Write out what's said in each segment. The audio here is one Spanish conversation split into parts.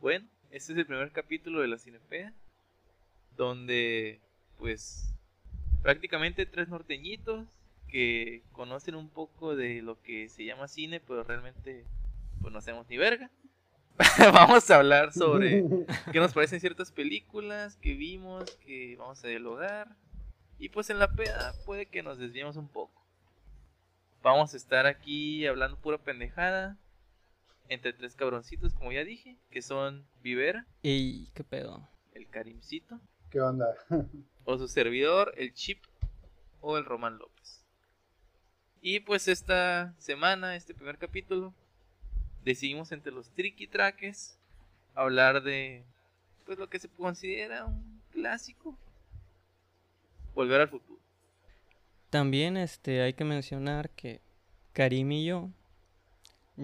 Bueno, este es el primer capítulo de la Cinepea, donde pues prácticamente tres norteñitos que conocen un poco de lo que se llama cine, pero realmente pues no hacemos ni verga. vamos a hablar sobre qué nos parecen ciertas películas que vimos, que vamos a dialogar. Y pues en la peda puede que nos desviemos un poco. Vamos a estar aquí hablando pura pendejada. Entre tres cabroncitos, como ya dije, que son Vivera. ¿Y qué pedo? El Karimcito. ¿Qué onda? o su servidor, el Chip. O el Román López. Y pues esta semana, este primer capítulo, decidimos entre los tricky traques hablar de pues lo que se considera un clásico volver al futuro también este hay que mencionar que Karim y yo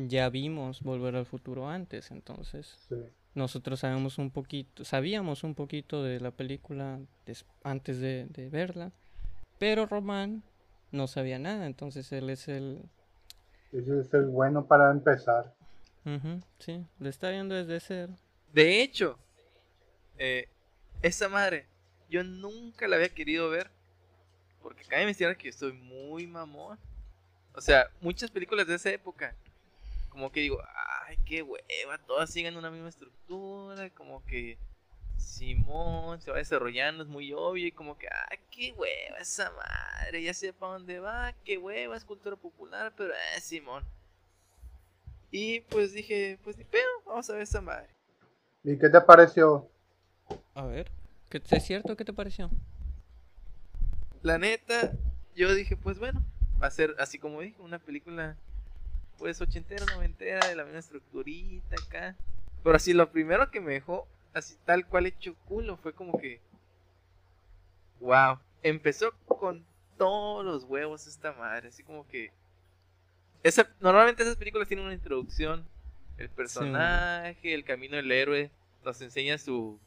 ya vimos volver al futuro antes entonces nosotros sabemos un poquito sabíamos un poquito de la película antes de, de verla pero Román no sabía nada entonces él es el ese es el bueno para empezar sí, lo está viendo desde cero. De hecho, eh, esa madre, yo nunca la había querido ver. Porque cabe mencionar que yo estoy muy mamón. O sea, muchas películas de esa época, como que digo, ay, qué hueva, todas siguen una misma estructura, como que Simón se va desarrollando, es muy obvio, y como que, ay, qué hueva esa madre, ya sé para dónde va, qué hueva, es cultura popular, pero eh, Simón. Y pues dije, pues ni pedo, vamos a ver esa madre. ¿Y qué te pareció? A ver, ¿qué, ¿es cierto? ¿Qué te pareció? La neta, yo dije, pues bueno, va a ser así como dije, una película pues ochentera, noventera, de la misma estructurita acá. Pero así lo primero que me dejó así tal cual hecho culo fue como que wow, empezó con todos los huevos esta madre, así como que normalmente esas películas tienen una introducción. El personaje, el camino del héroe, nos enseña su,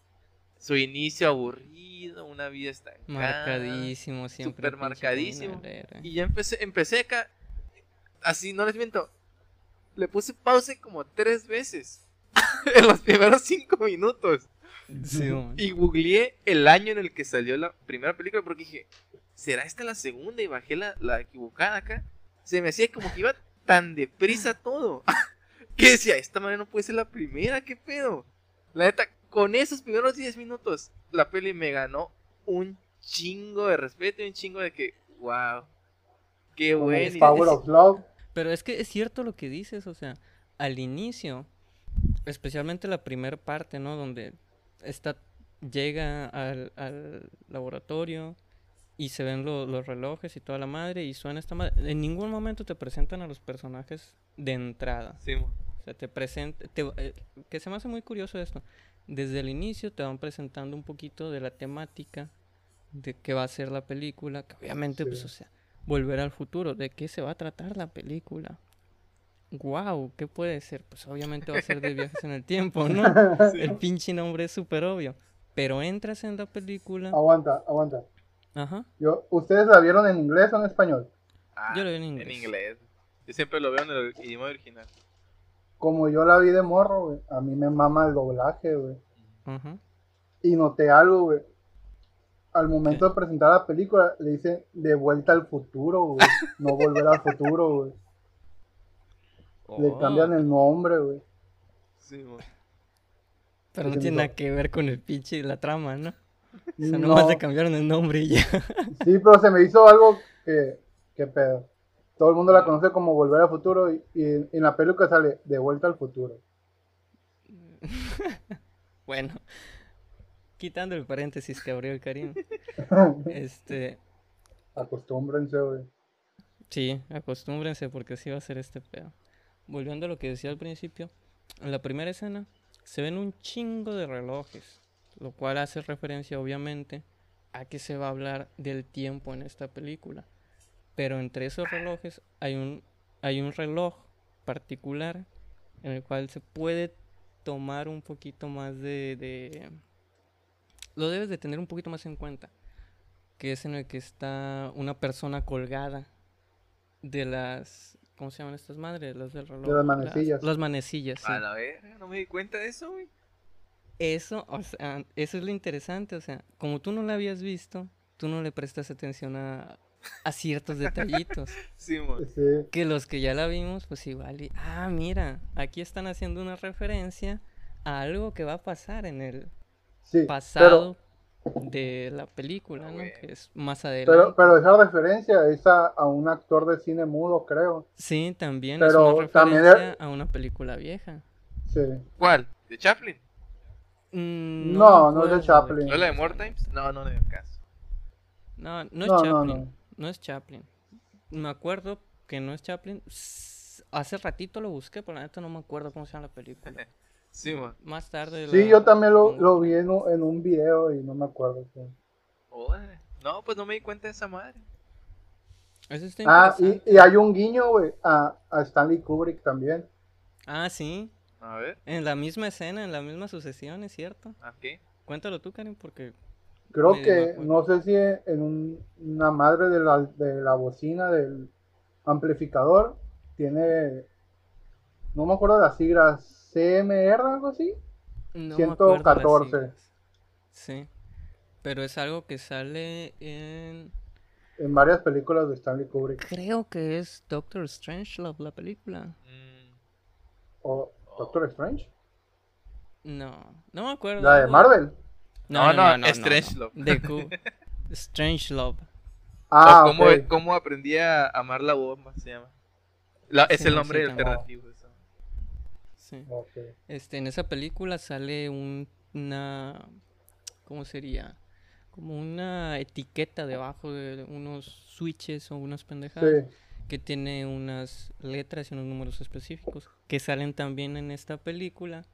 su inicio aburrido, una vida estancada. Marcadísimo, siempre. Super marcadísimo. Y ya empecé, empecé acá, así no les miento, le puse pause como tres veces en los primeros cinco minutos. y googleé el año en el que salió la primera película porque dije, ¿será esta la segunda? Y bajé la, la equivocada acá. Se me hacía como que iba tan deprisa todo. que decía, esta manera no puede ser la primera, ¿qué pedo? La neta, con esos primeros 10 minutos, la peli me ganó un chingo de respeto y un chingo de que, wow, qué bueno. Power of Love. Pero es que es cierto lo que dices, o sea, al inicio, especialmente la primera parte, ¿no? Donde esta llega al, al laboratorio, y se ven los relojes y toda la madre y suena esta madre. En ningún momento te presentan a los personajes de entrada. Sí, o sea, te presentan, eh, que se me hace muy curioso esto. Desde el inicio te van presentando un poquito de la temática de qué va a ser la película, que obviamente, pues, o sea, volver al futuro, de qué se va a tratar la película. Wow, ¿qué puede ser? Pues obviamente va a ser de viajes en el tiempo, ¿no? El pinche nombre es súper obvio. Pero entras en la película. Aguanta, aguanta. Ajá. Yo, ¿Ustedes la vieron en inglés o en español? Ah, yo lo vi en inglés. En inglés. Yo siempre lo veo en el idioma original. Como yo la vi de morro, güey, a mí me mama el doblaje, güey. Ajá. Y noté algo, güey. Al momento de presentar la película, le dice de vuelta al futuro, güey. no volver al futuro, güey. Le oh. cambian el nombre, güey. Sí, güey. Pero no tiene nada que ver con el pinche y la trama, ¿no? O sea, nomás le cambiaron el nombre y ya. Sí, pero se me hizo algo que, que pedo. Todo el mundo la conoce como Volver al Futuro y, en la película sale De Vuelta al Futuro. bueno, quitando el paréntesis que abrió el Karim. este. Acostúmbrense, güey. Sí, acostúmbrense porque así va a ser este pedo. Volviendo a lo que decía al principio, en la primera escena se ven un chingo de relojes lo cual hace referencia obviamente a que se va a hablar del tiempo en esta película. Pero entre esos relojes hay un, hay un reloj particular en el cual se puede tomar un poquito más de, de... Lo debes de tener un poquito más en cuenta. Que es en el que está una persona colgada de las ¿Cómo se llaman estas madres? Los del reloj. De las manecillas. Las, manecillas, sí. A la verga, no me di cuenta de eso, güey. Eso, o sea, eso es lo interesante, o sea, como tú no la habías visto, tú no le prestas atención a, a ciertos detallitos. sí. Sí. Que los que ya la vimos, pues igual, y, ah, mira, aquí están haciendo una referencia a algo que va a pasar en el Sí, pasado de la película, ¿no? Que es más adelante. pero, pero esa referencia es a, a un actor de cine mudo, creo. Sí, también Pero es una también referencia er- a una película vieja. Sí. ¿Cuál? ¿De Chaplin? Mm, No, no es de Chaplin. ¿No es la de More Times? No, no le dio caso. No, no es No, Chaplin. no. No es Chaplin. Me acuerdo que no es Chaplin. Hace ratito lo busqué, pero la neta no me acuerdo cómo se llama la película. Sí, man. Más tarde. Sí, la yo también lo, vi en un, en un video y no me acuerdo. Órale. No, pues no me di cuenta de esa madre. Eso está Ah, y, y hay un guiño, güey, a, a Stanley Kubrick también. Ah, sí. A ver, En la misma escena, en la misma sucesión, ¿es cierto? ¿a qué? Cuéntalo tú, Karen, porque. Creo que, no sé si en un- una madre de la, de la bocina del amplificador tiene, no me acuerdo de las siglas, CMR, algo así. No me acuerdo las 114. siglas. Sí. Pero es algo que sale en. En varias películas de Stanley Kubrick. Creo que es Doctor Strangelove, la película. Mm, O Doctor Strange. No, no me acuerdo. La de Marvel. No, no, Strangelove. De Q. Strangelove. Ah, o cómo, ok. cómo aprendí a amar la bomba, se llama. La- es Sí, el sí, nombre también. alternativo. Sí. Este, en esa película sale un, una, ¿cómo sería? Como una etiqueta debajo de unos switches o unas pendejadas Sí. que tiene unas letras y unos números específicos que salen también en esta película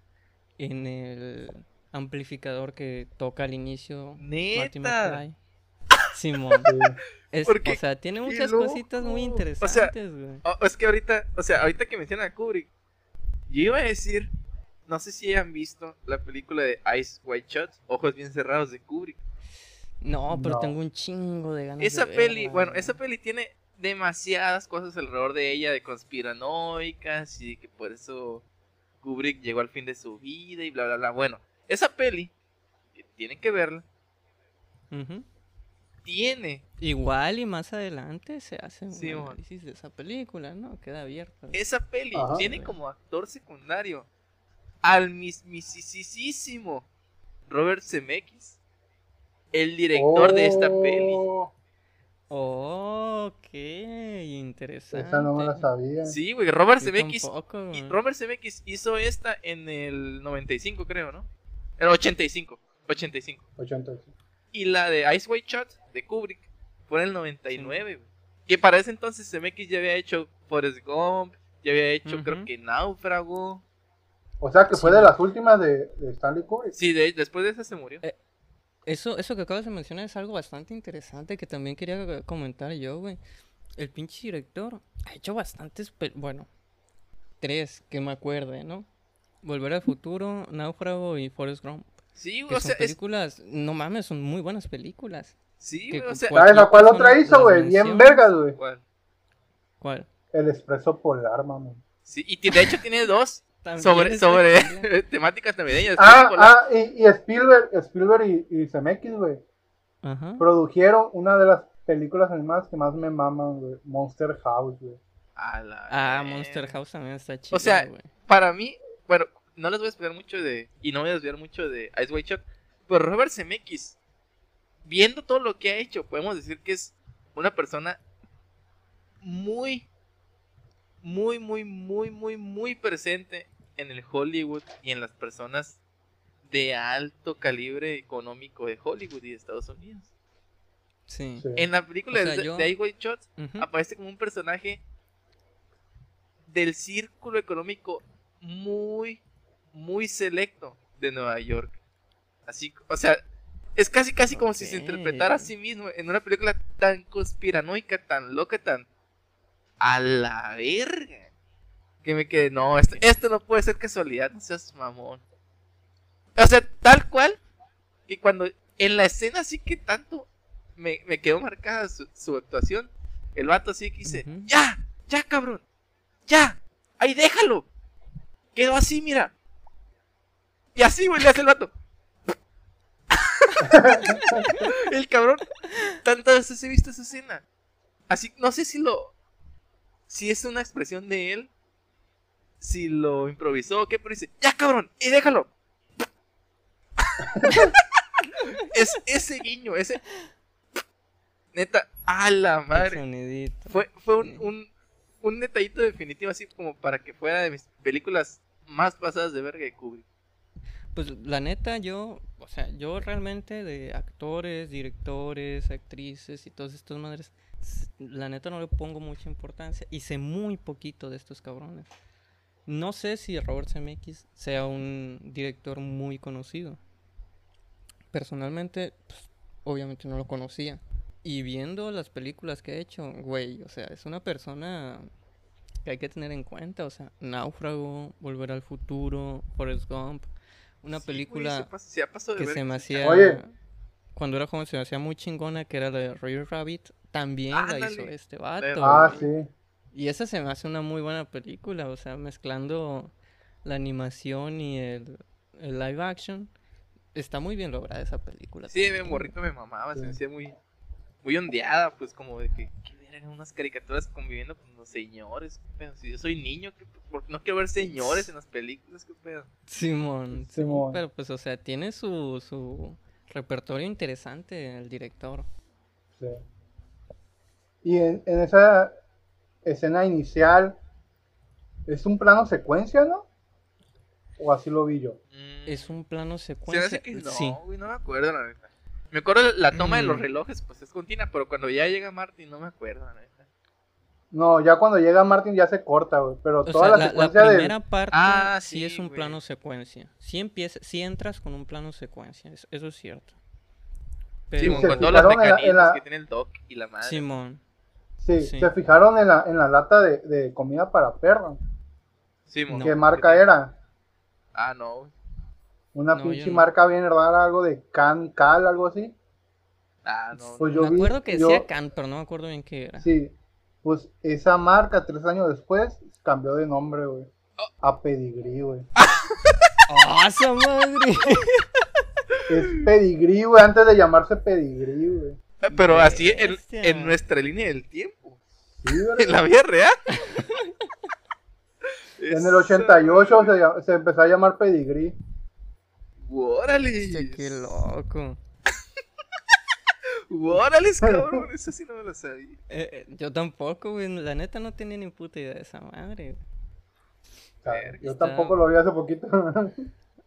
en el amplificador que toca al inicio ¡Neta! Simón. Es- o sea, tiene muchas cositas muy loco. O sea, interesantes, es que ahorita, o sea, ahorita que mencionan a Kubrick, yo iba a decir, no sé si hayan visto la película de Ice White Shot, Ojos Bien Cerrados de Kubrick. No, pero No. tengo un chingo de ganas Esa de peli, verla, bueno, esa peli tiene demasiadas cosas alrededor de ella, de conspiranoicas y que por eso Kubrick llegó al fin de su vida y bla, bla, bla. Bueno, esa peli, tienen que verla, Ujú. Tiene Igual y más adelante se hace un Sí, análisis de esa película, ¿no? Queda abierto. Esa peli Ajá. tiene como actor secundario al mismisísimo Robert Zemeckis, el director de esta peli. Oh, ok, interesante. Esa no me la sabía. Sí, güey, Robert Yo Zemeckis. tampoco, y. Robert Zemeckis hizo esta en el 95, creo, ¿no? El 85, 85. 85. Y la de Ice White Shot de Kubrick fue en el 99, güey. Que para ese entonces Zemeckis ya había hecho Forrest Gump, ya había hecho, creo que Náufrago. O sea que fue Sí. de las últimas de, de Stanley Kubrick. Sí, de- después de esa se murió. Eh, Eso, eso que acabas de mencionar es algo bastante interesante que también quería comentar yo, güey. El pinche director ha hecho bastantes, pel- bueno, tres que me acuerde, ¿no? Volver al futuro, Náufrago y Forrest Gump. Sí, güey, Que o son sea, es, películas, no mames, son muy buenas películas. sí, güey, o sea, cual- ¿Sabes a cuál otra hizo, güey? Bien vergas, güey. ¿cuál? ¿Cuál? El Expreso Polar, mami. Sí, y de hecho tiene dos También sobre, sobre temáticas navideñas. Ah, ah, y, y Spielberg, Spielberg y, y Zemeckis, güey, Ajá. produjeron una de las películas animadas que más me maman, güey. Monster House, güey. Ah, verga. Monster House también está chido, sea, güey. Para mí, bueno, no les voy a explicar mucho de. Y no voy a desviar mucho de Ice White Shot. Pero Robert Zemeckis, viendo todo lo que ha hecho, podemos decir que es una persona muy, muy, muy, muy, muy, muy presente en el Hollywood y en las personas de alto calibre económico de Hollywood y de Estados Unidos. Sí. Sí. En la película O sea, de, yo- de Ice White Shot aparece como un personaje del círculo económico muy, muy selecto de Nueva York. Así, o sea, es casi, casi como si se interpretara a sí mismo en una película tan conspiranoica, tan loca, tan a la verga. Que me quedé, no, esto, esto no puede ser casualidad, no seas mamón. O sea, tal cual, y cuando en la escena sí que tanto me, me quedó marcada su, su actuación, el vato así que dice, ya, ya cabrón, ya, ahí déjalo. Quedó así, mira. Y así, güey, le hace el vato. el cabrón, tantas veces he visto esa escena. Así, no sé si lo. Si es una expresión de él. Si lo improvisó o qué, pero dice, ya cabrón, y déjalo. es ese guiño, ese. Neta, a la madre. Fue, fue un, un, un, detallito definitivo así como para que fuera de mis películas más pasadas de verga de Kubrick. Pues la neta, yo, o sea, yo realmente de actores, directores, actrices y todas estas madres, la neta no le pongo mucha importancia y sé muy poquito de estos cabrones. No sé si Robert Zemeckis sea un director muy conocido. Personalmente, pues, obviamente no lo conocía. Y viendo las películas que ha hecho, güey, o sea, es una persona que hay que tener en cuenta. O sea, Náufrago, Volver al Futuro, Forrest Gump. Una película que se me hacía... Cuando era joven se me hacía muy chingona, que era la de Roger Rabbit. También la hizo este vato. Ah, sí. Y esa se me hace una muy buena película, o sea, mezclando la animación y el, el live action. Está muy bien lograda esa película. Sí, mi morrito me mamaba, se me hacía muy muy ondeada, pues como de que, que eran unas caricaturas conviviendo con los señores, pero si yo soy niño, ¿qué, no quiero ver señores en las películas, qué pedo. Simón, Simón. pero pues o sea, tiene su, su repertorio interesante el director. Sí. Y en, en esa escena inicial, ¿es un plano secuencia, no? ¿O así lo vi yo? Mm. Es un plano secuencia. que no, sí. no me acuerdo la verdad. Me acuerdo la toma de los mm. relojes, pues es continua, pero cuando ya llega Martin no me acuerdo, No, ya cuando llega Martin ya se corta, güey. Pero toda la, secuencia la primera parte ah, sí, es un plano secuencia. Sí, empieza, sí entras con un plano secuencia, eso, es cierto. Pero... con todos los mecanismos que tiene el Doc y la madre. Simón. Sí, se fijaron en la, en la lata de, de comida para perro. Simón. ¿Qué marca era? Ah, no. Una pinche marca bien rara, algo de Can Cal, algo así. Ah, no. Pues me acuerdo que decía Can, pero no me acuerdo bien qué era. Sí. Pues esa marca, tres años después, cambió de nombre, güey. Oh. A Pedigree, güey. ¡Ah, esa madre! es Pedigree, güey, antes de llamarse Pedigree, güey. Eh, pero así en, en, nuestra línea del tiempo. Sí, en la vida real. en el 88 se, se empezó a llamar Pedigree. ¡Órale! ¡Qué loco! ¡Órale, cabrón! Eso sí no me lo sabía. Eh, eh, yo tampoco, güey. La neta no tenía ni puta idea de esa madre. yo tampoco lo vi hace poquito.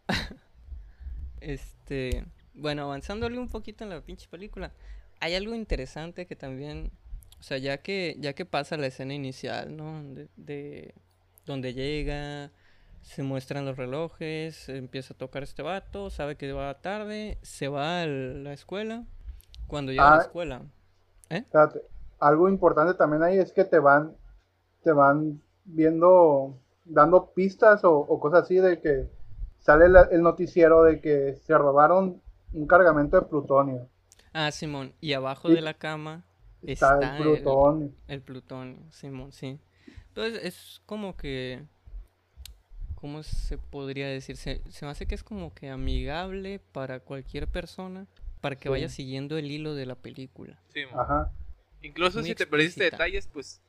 este. Bueno, avanzándole un poquito en la pinche película. Hay algo interesante que también. O sea, ya que, ya que pasa la escena inicial, ¿no? De, de donde llega se muestran los relojes, empieza a tocar este vato, sabe que va tarde, se va a la escuela. Cuando llega a la ah, escuela. ¿eh? algo importante también ahí es que te van, te van viendo, dando pistas o, cosas así de que sale el noticiero de que se robaron un cargamento de plutonio. Ah, Simón, y abajo de la cama está, el plutonio. el plutonio, Simón, sí. Entonces es como que ¿cómo se podría decir? Se, me hace que es como que amigable para cualquier persona para que vaya siguiendo el hilo de la película. Sí, Ajá. Incluso si te perdiste detalles, pues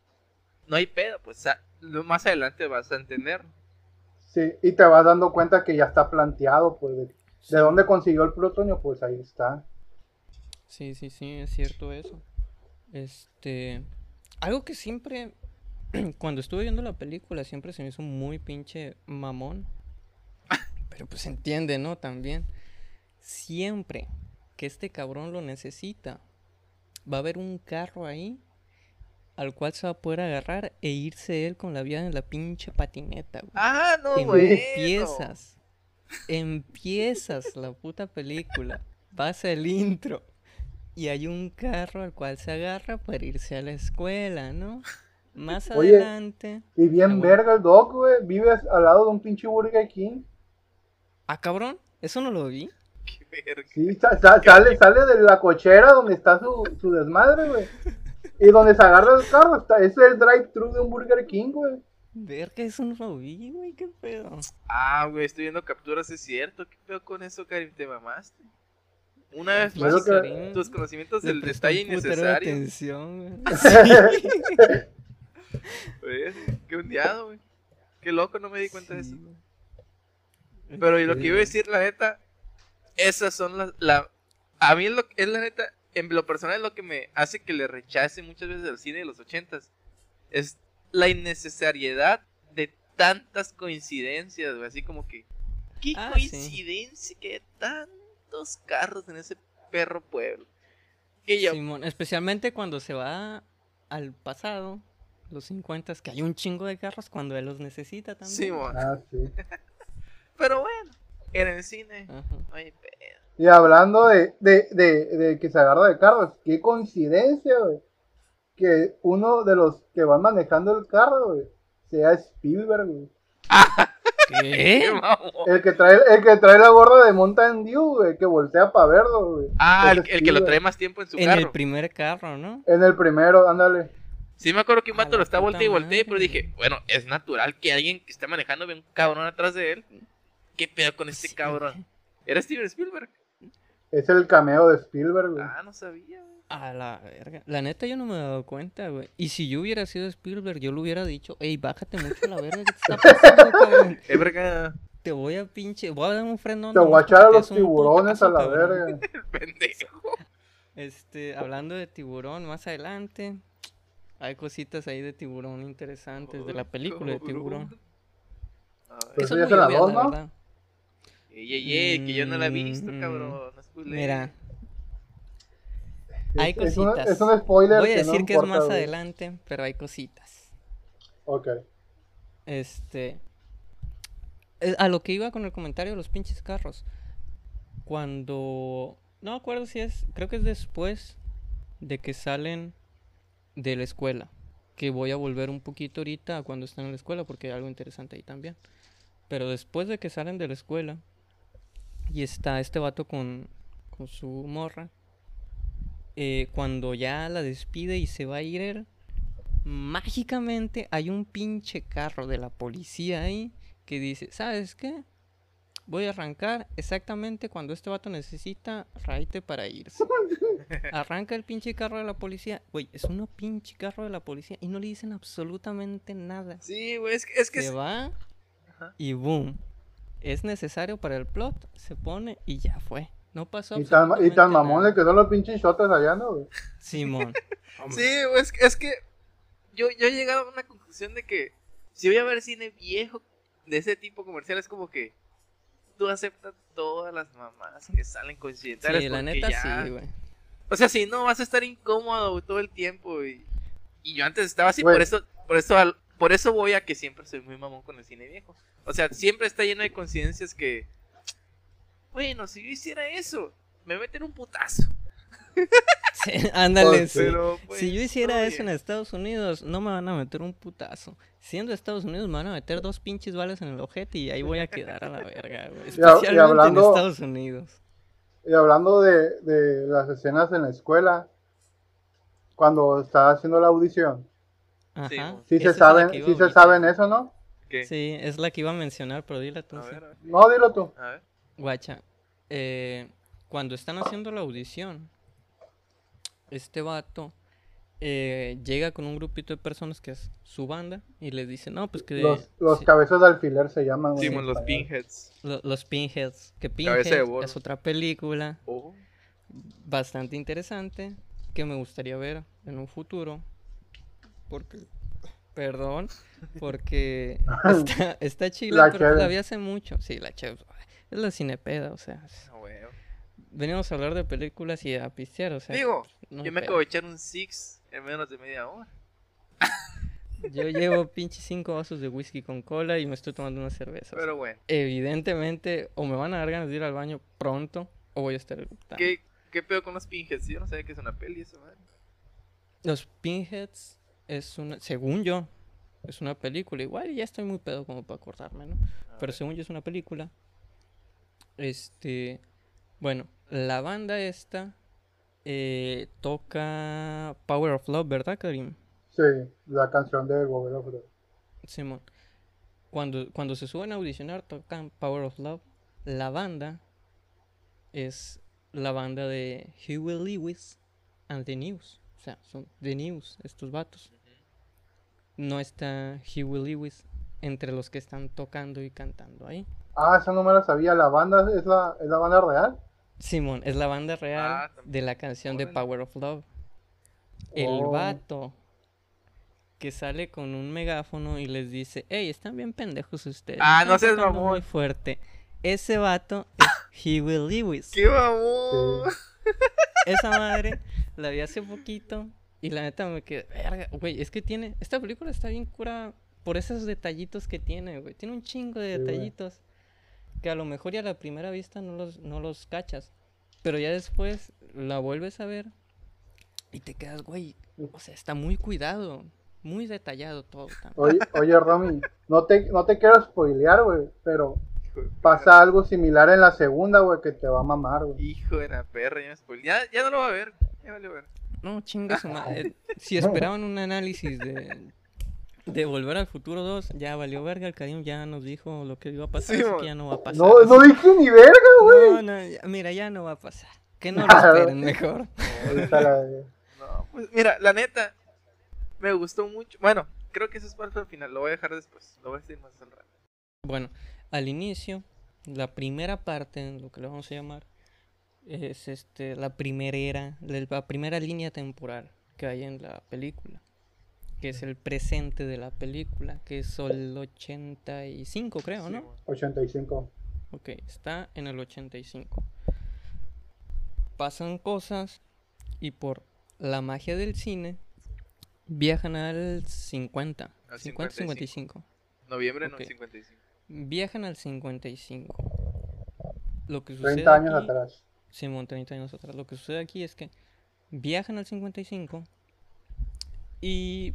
no hay pedo, pues más adelante vas a entender. Sí, y te vas dando cuenta que ya está planteado, pues, de, de dónde consiguió el plutonio, pues ahí está. Sí, sí, sí, es cierto eso. Este, algo que siempre cuando estuve viendo la película siempre se me hizo muy pinche mamón. Pero pues entiende, ¿no? También. Siempre que este cabrón lo necesita, va a haber un carro ahí al cual se va a poder agarrar e irse él con la vida en la pinche patineta, güey. Ah, no, güey. Empiezas. Empiezas la puta película. Pasa el intro. Y hay un carro al cual se agarra para irse a la escuela, ¿no? Más adelante. Y bien verga el Doc, güey. Vives al lado de un pinche Burger King. Ah, cabrón. Eso no lo vi. Qué verga. Sí, sale, sale de la cochera donde está su, desmadre, güey. Y donde se agarra el carro, está, es el drive-thru de un Burger King, güey. Ver que es un rubí, güey, qué pedo. Ah, güey, estoy viendo capturas, es cierto. ¿Qué pedo con eso, Karim? ¿Te mamaste? Una vez más, que... tus conocimientos del detalle innecesario. atención, güey. qué hundiado, güey. Qué loco, no me di cuenta de eso. Pero lo que iba a decir, la neta, esas son las. La, a mí es, lo, es la neta, en lo personal, es lo que me hace que le rechace muchas veces al cine de los ochentas. Es la innecesariedad de tantas coincidencias, güey. Así como que, ¿qué ah, coincidencia que tantos carros en ese perro pueblo? Que Simón, especialmente cuando se va al pasado, los 50, que hay un chingo de carros cuando él los necesita también. Simón. Ah, sí. Pero bueno, en el cine, Y hablando de, de, de, de, que se agarra de carros, qué coincidencia, güey que uno de los que van manejando el carro, sea Spielberg, ¿Qué? El que trae, el que trae la gorra de Mountain Dew, güey, que voltea para verlo, güey. Ah, el, que lo trae más tiempo en su carro. En el primer carro, ¿no? En el primero, ándale. Sí, me acuerdo que un vato lo está volteando y volteando, pero dije, bueno, es natural que alguien que esté manejando vea un cabrón atrás de él. ¿Qué pedo con este cabrón? ¿Era Steven Spielberg? Es el cameo de Spielberg, güey. Ah, no sabía, güey. A la verga. La neta yo no me he dado cuenta, güey. Y si yo hubiera sido Spielberg, yo le hubiera dicho, ey, bájate mucho la verga que te está pasando, cabrón. Es verga. Te voy a pinche, voy a dar un frenón. Te voy a echar a los tiburones a la verga. Pendejo. Este, hablando de tiburón, más adelante hay cositas ahí de tiburón interesantes de la película de tiburón. Eso ya se la dos, ¿no? Ey, ey, ey, que yo no la he visto, mm, cabrón. Mira, hay cositas. Es un, spoiler. Voy a decir que es más adelante, pero hay cositas. Ok. Este. Eh, a lo que iba con el comentario de los pinches carros. Cuando. No me acuerdo si es. Creo que es después de que salen de la escuela. Que voy a volver un poquito ahorita a cuando están en la escuela porque hay algo interesante ahí también. Pero después de que salen de la escuela y está este vato con, con su morra eh, cuando ya la despide y se va a ir, mágicamente hay un pinche carro de la policía ahí que dice, ¿sabes qué? Voy a arrancar exactamente cuando este vato necesita raite para irse. Arranca el pinche carro de la policía. Güey, es un pinche carro de la policía y no le dicen absolutamente nada. Sí, güey, es que... Es que se va y boom. Es necesario para el plot, se pone y ya fue. No pasó. Y tan, y tan mamones que son los pinches shotes allá, ¿no? Simón. sí, es, es que yo, yo he llegado a una conclusión de que si voy a ver cine viejo de ese tipo comercial es como que tú aceptas todas las mamás que salen coincidentales. Sí, la neta sí, güey. O sea, si no, vas a estar incómodo todo el tiempo y, y yo antes estaba así, por eso, por eso, por eso voy a que siempre soy muy mamón con el cine viejo. O sea, siempre está lleno de coincidencias que bueno, si yo hiciera eso, me meten un putazo. ándale, si pues, yo hiciera eso en Estados Unidos, no me van a meter un putazo. Siendo Estados Unidos, me van a meter dos pinches balas en el ojete y ahí voy a quedar a la verga, güey. Especialmente hablando, en Estados Unidos. Y hablando de, de las escenas en la escuela, cuando estaba haciendo la audición. Ajá. Sí, se saben, sí se saben eso, ¿no? Sí, es la que iba a mencionar, pero dile tú. No, dilo tú. A ver. Guacha, eh, cuando están haciendo la audición, este vato eh, llega con un grupito de personas que es su banda y les dice, no, pues que... Los, cabezas de alfiler se llaman. Sí, los pinheads. los pinheads. Que pinheads es otra película oh. bastante interesante que me gustaría ver en un futuro. Porque... Perdón, porque está, está chila, pero la vi hace mucho. Sí, la chef. Es la cinepeda, o sea. Venimos a hablar de películas y a pistear, o sea. Digo, yo me acabo de echar un six en menos de media hora. Yo llevo pinche cinco vasos de whisky con cola y me estoy tomando una cerveza. Pero bueno. Evidentemente, o me van a dar ganas de ir al baño pronto, o voy a estar ¿Qué, ¿Qué pedo con los pinheads? Yo no sabía que es una peli eso, madre. Los pinheads es una, según yo, es una película. Igual ya estoy muy pedo como para acordarme, ¿no? Pero según yo es una película este, bueno, la banda esta eh, toca Power of Love, ¿verdad, Karim? Sí, la canción de Power of Love. Simón. Cuando, cuando se suben a audicionar, tocan Power of Love. La banda es la banda de Huey Lewis and the News. O sea, son The News, estos vatos. No está Huey Lewis entre los que están tocando y cantando ahí. Ah, esa no me la sabía. ¿La banda es la, es la banda real? Simón, es la banda real Ah, de la canción de Power of Love. El Oh. vato que sale con un megáfono y les dice, hey, están bien pendejos ustedes. Ah, no seas mamón. muy fuerte. Ese vato es Huey Lewis. ¡Qué mamón! Esa madre la vi hace poquito y la neta me quedé, verga, güey, es que tiene, esta película está bien cura por esos detallitos que tiene, güey. Tiene un chingo de detallitos que a lo mejor ya a la primera vista no los, no los cachas. Pero ya después la vuelves a ver y te quedas, güey, o sea, está muy cuidado, muy detallado todo. Oye, oye Romy, no te, no te quiero spoilear, güey, pero pasa algo similar en la segunda, güey, que te va a mamar, güey. Hijo de la perra, ya me spoilé. Ya, ya no lo va a ver. Ya vale ver. No, chinga su madre. Si esperaban un análisis de, de Volver al Futuro 2, ya valió verga. El Karim ya nos dijo lo que iba a pasar, Sí, así mon. que ya no va a pasar. No, así- no dije ni verga, güey. No, no, ya- mira, ya no va a pasar. Que no lo esperen mejor. Ahorita la- No, pues mira, la neta, me gustó mucho. Bueno, creo que eso es parte del final. Lo voy a dejar después. Lo voy a decir más al rato. Bueno, al inicio, la primera parte, lo que le vamos a llamar, es este la primera era, la primera línea temporal que hay en la película, que es el presente de la película, que es el 85, creo, ¿no? mon. 85. Ok, está en el 85. Pasan cosas y por la magia del cine viajan al 50. Al 50, 55. Noviembre, no, Ok. 55. Viajan al 55. Lo que sucede 30 años aquí- atrás. Simón, 30 años atrás. Lo que sucede aquí es que viajan al 55 y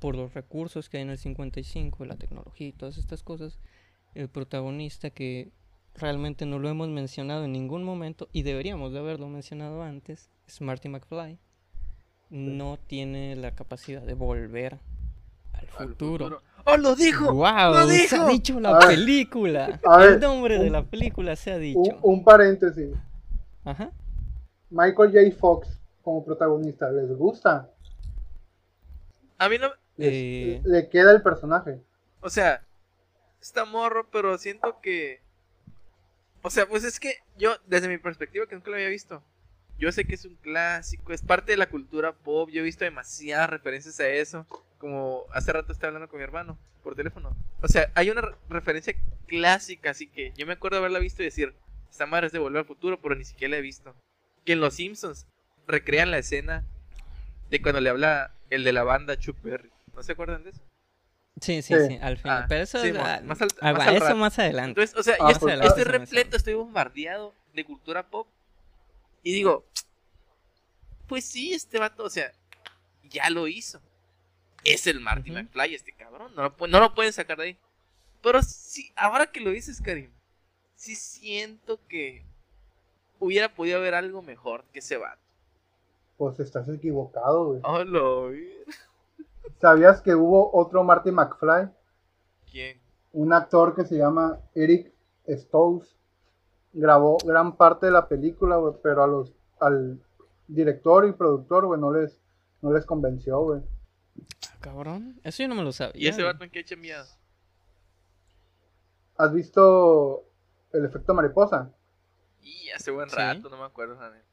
por los recursos que hay en el 55, la tecnología y todas estas cosas, el protagonista que realmente no lo hemos mencionado en ningún momento y deberíamos de haberlo mencionado antes, es Marty McFly, no tiene la capacidad de volver al Al futuro. ¡Oh, lo dijo! ¡Wow! ¡Lo Se ha dicho la A película. el nombre de la película se ha dicho. Un, un paréntesis. Ajá. Michael J. Fox como protagonista, ¿les gusta? A mí no. Eh. ¿Le queda el personaje? O sea, está morro, pero siento que. O sea, pues es que yo, desde mi perspectiva, que nunca lo había visto. Yo sé que es un clásico, es parte de la cultura pop. Yo he visto demasiadas referencias a eso. Como hace rato estaba hablando con mi hermano por teléfono. O sea, hay una re- referencia clásica, así que yo me acuerdo de haberla visto y decir: Esta madre es de volver al futuro, pero ni siquiera la he visto. Que en Los Simpsons recrean la escena de cuando le habla el de la banda Chuck Berry. ¿No se acuerdan de eso? Sí, sí, Sí. sí, al final. Ah, pero eso sí, ah, más al- ah, más va, al eso más adelante. Entonces, o sea, Ah, yo estoy, ah, estoy repleto, estoy bombardeado de cultura pop. Y digo, pues sí, este vato, o sea, ya lo hizo. Es el Marty Ujú. McFly, este cabrón. No lo, no lo pueden sacar de ahí. Pero sí, ahora que lo dices, Karim, sí siento que hubiera podido haber algo mejor que ese vato. Pues estás equivocado, güey. Oh, lo vi. ¿Sabías que hubo otro Marty McFly? ¿Quién? Un actor que se llama Eric Stoltz. Grabó gran parte de la película, güey, pero a los, al director y productor, güey, no les, no les convenció, güey. Ah, Cabrón, eso yo no me lo sabía. ¿Y ese vato en qué echa miedo? ¿Has visto el efecto mariposa? Y hace buen Sí. rato, no me acuerdo. neta.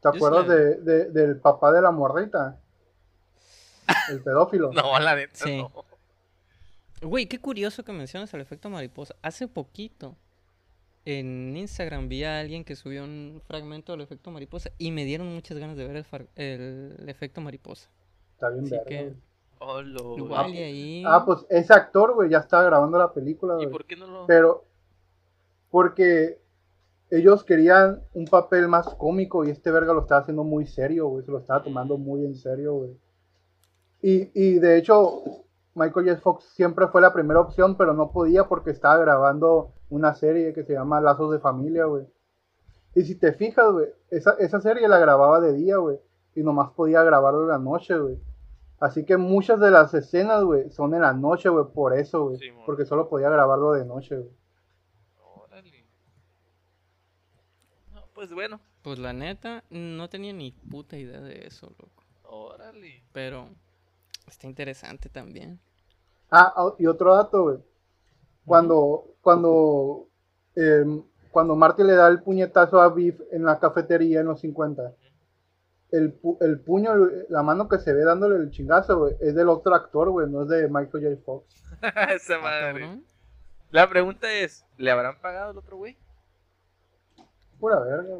¿Te acuerdas de, de- del papá de la morrita? El pedófilo. No, la neta, Sí. no. Güey, qué curioso que mencionas el efecto mariposa. Hace poquito en Instagram vi a alguien que subió un fragmento del efecto mariposa y me dieron muchas ganas de ver el, efecto mariposa. Está bien Así que-. Oh, lo Igual y ahí. Ah, pues ese actor, güey, ya estaba grabando la película, ¿Y por qué no lo.? Pero, porque ellos querían un papel más cómico y este verga lo estaba haciendo muy serio, güey. Se lo estaba tomando muy en serio, güey. Y, y de hecho, Michael J. Fox siempre fue la primera opción, pero no podía porque estaba grabando una serie que se llama Lazos de Familia, güey. Y si te fijas, güey, esa, esa serie la grababa de día, güey. Y nomás podía grabarlo en la noche, güey. Así que muchas de las escenas, güey, son en la noche, güey, por eso, güey. porque solo podía grabarlo de noche, güey. Órale. No, pues bueno. Pues la neta, no tenía ni puta idea de eso, loco. Órale. Pero está interesante también. Ah, ah y otro dato, güey. Cuando, cuando, eh, cuando Marty le da el puñetazo a Biff en la cafetería en los 50, el, el puño, la mano que se ve dándole el chingazo, güey, es del otro actor, güey, no es de Michael J. Fox. Esa madre. La pregunta es, ¿le habrán pagado el otro güey? Pura verga.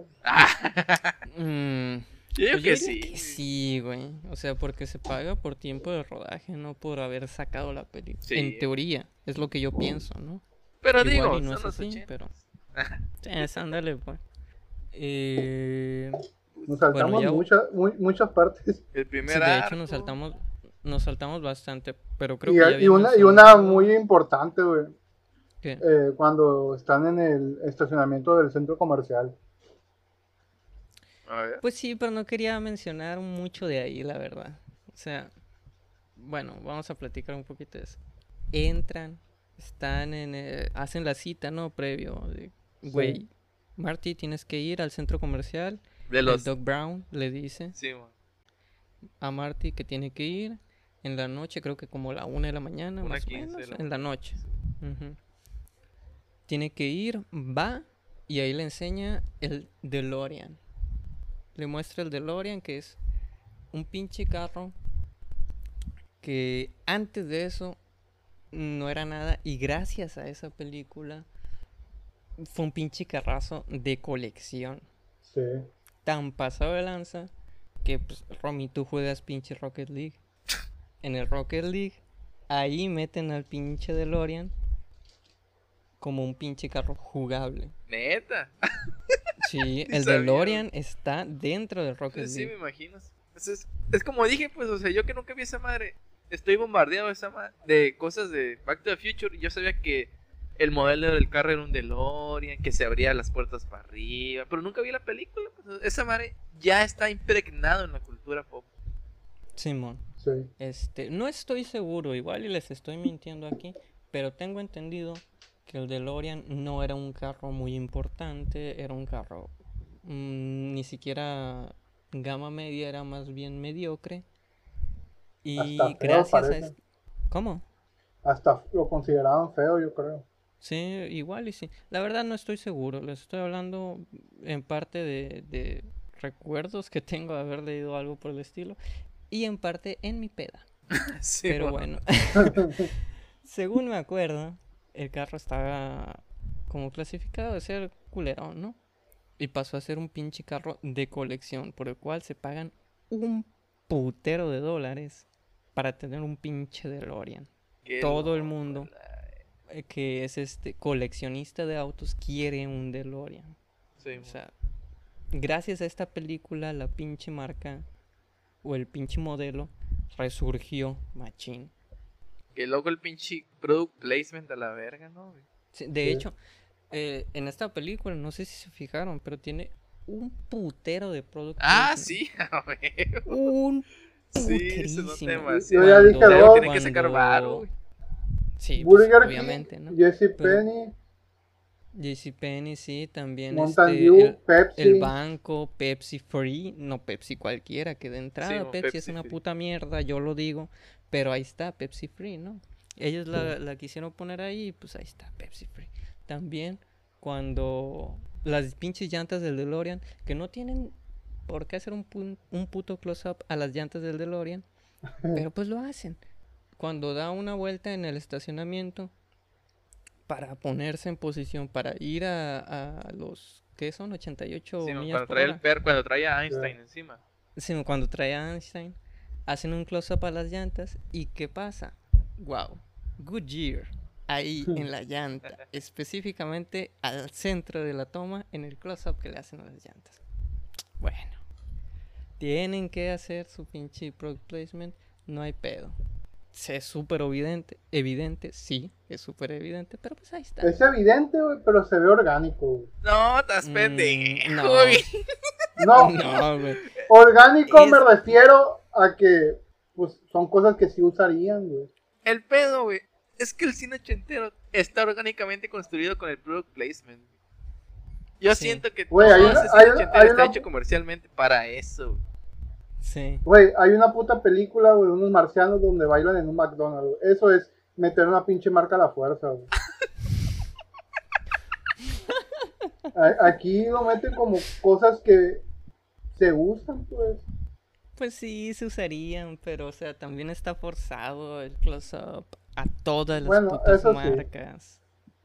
mm, yo pues que sí. Que sí, güey. O sea, porque se paga por tiempo de rodaje, no por haber sacado la película. En teoría, es lo que yo pienso, ¿no? Pero digo, no es así, pero... sí, ándale, pues. Eh... Nos saltamos muchas, muchas partes. El primer de hecho nos saltamos, nos saltamos bastante, pero creo y, que y una, y una muy importante, güey. Eh, cuando están en el estacionamiento del centro comercial. Pues sí, pero no quería mencionar mucho de ahí, la verdad. O sea, bueno, vamos a platicar un poquito de eso. Entran, están en, hacen la cita, ¿no? Previo, güey, Marty, tienes que ir al centro comercial de los... Doc Brown le dice a Marty que tiene que ir en la noche, creo que como la una de la mañana, más o menos, en la noche. Tiene que ir, va y ahí le enseña el DeLorean. Le muestra el DeLorean que es un pinche carro que antes de eso no era nada y gracias a esa película fue un pinche carrazo de colección. Sí tan pasado de lanza que, pues, Romy, tú juegas pinche Rocket League. En el Rocket League, ahí meten al pinche DeLorean como un pinche carro jugable. Neta. Sí, el DeLorean está dentro del Rocket League. Sí, me imagino. Es, es, como dije, pues, o sea, yo que nunca vi esa madre, estoy bombardeado de, esa de cosas de Back to the Future y yo sabía que el modelo del carro era un DeLorean, que se abría las puertas para arriba, pero nunca vi la película. Pues, esa madre ya está impregnado en la cultura pop. Simón. Sí. Este, no estoy seguro, igual y les estoy mintiendo aquí, pero tengo entendido que el DeLorean no era un carro muy importante, era un carro mm, ni siquiera gama media, era más bien mediocre. Y gracias a... ¿Cómo? Hasta lo consideraban feo, yo creo. Sí, igual y sí. La verdad no estoy seguro. Les estoy hablando en parte de, recuerdos que tengo de haber leído algo por el estilo. Y en parte en mi peda. Pero bueno. Según me acuerdo, el carro estaba como clasificado de ser culerón, ¿no? Y pasó a ser un pinche carro de colección, por el cual se pagan un putero de dólares para tener un pinche DeLorean. Todo el mundo eh, que es este coleccionista de autos quiere un DeLorean. o sea, gracias a esta película la pinche marca o el pinche modelo resurgió machín. Que loco el pinche product placement a la verga, ¿no? de hecho, eh, en esta película, no sé si se fijaron, pero tiene un putero de product Ah, sí, a ver. Un puterísimo. Sí, Yo ya dije Tiene que sacar varo, Sí, pues, obviamente, ¿no? Jesse Penny. JC Penny, sí, también Mountain este, el, Pepsi. el banco, Pepsi Free, no Pepsi cualquiera, que de entrada Pepsi, es una puta mierda, yo lo digo, pero ahí está Pepsi Free, ¿no? Ellos la, la quisieron poner ahí, pues ahí está Pepsi Free. También cuando las pinches llantas del DeLorean, que no tienen por qué hacer un, un puto close-up a las llantas del DeLorean, pero pues lo hacen cuando da una vuelta en el estacionamiento para ponerse en posición para ir a, a los ¿qué son? 88 sí, cuando trae el per, cuando trae a Einstein encima. Sí, cuando trae a Einstein hacen un close up a las llantas y ¿qué pasa? Wow. Goodyear ahí en la llanta, específicamente al centro de la toma en el close up que le hacen a las llantas. Bueno, tienen que hacer su pinche product placement, no hay pedo es súper evidente, evidente, sí, es súper evidente, pero pues ahí está. Es evidente, güey, pero se ve orgánico, No, estás mm, pendejo. no. no, güey. Orgánico me refiero a que pues son cosas que sí usarían, güey. El pedo, güey, es que el cine ochentero está orgánicamente construido con el product placement. Yo siento que todo ese cine ochentero está hecho comercialmente para eso. Sí. Güey, hay una puta película, güey, unos marcianos donde bailan en un McDonald's. Eso es meter una pinche marca a la fuerza, güey. Aquí lo meten como cosas que se usan, pues. Pues sí, se usarían, pero o sea, también está forzado el close-up a todas las putas marcas.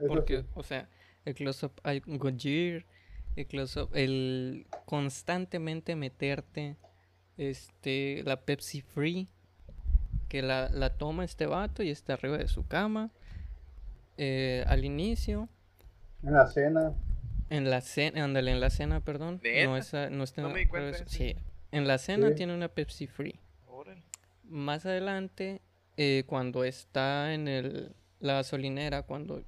Porque, o sea, el close-up hay Goodyear, el close-up, el constantemente meterte este la Pepsi Free que la, la toma este vato y está arriba de su cama eh, al inicio. En la cena. En la cena, ándale, en la cena, perdón. No, esa, no está no me Sí, en la cena tiene una Pepsi Free. Más adelante, eh, cuando está en el, la gasolinera, cuando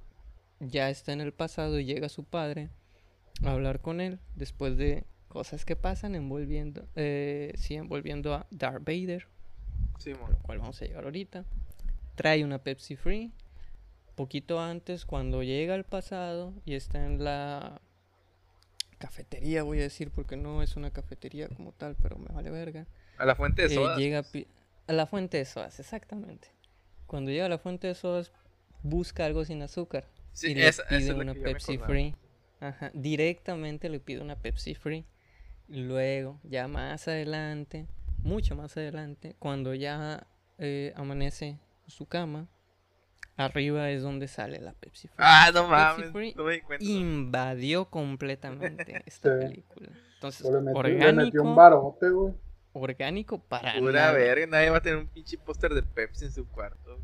ya está en el pasado y llega su padre a hablar con él, después de cosas que pasan envolviendo, eh, sí, envolviendo a Darth Vader, sí, lo cual vamos a llegar ahorita. Trae una Pepsi Free. Poquito antes, cuando llega al pasado y está en la cafetería, voy a decir, porque no es una cafetería como tal, pero me vale verga. A la fuente de eh, sodas. llega a, la fuente de sodas, exactamente. Cuando llega a la fuente de sodas, busca algo sin azúcar. Sí, y le pide una Pepsi Free. Ajá, directamente le pide una Pepsi Free. Luego, ya más adelante, mucho más adelante, cuando ya eh, amanece su cama, Arriba es donde sale la Pepsi Free. Ah, no mames. no me invadió completamente esta película. Entonces, orgánico. un güey. Orgánico para Pura verga, nadie va a tener un pinche póster de Pepsi en su cuarto.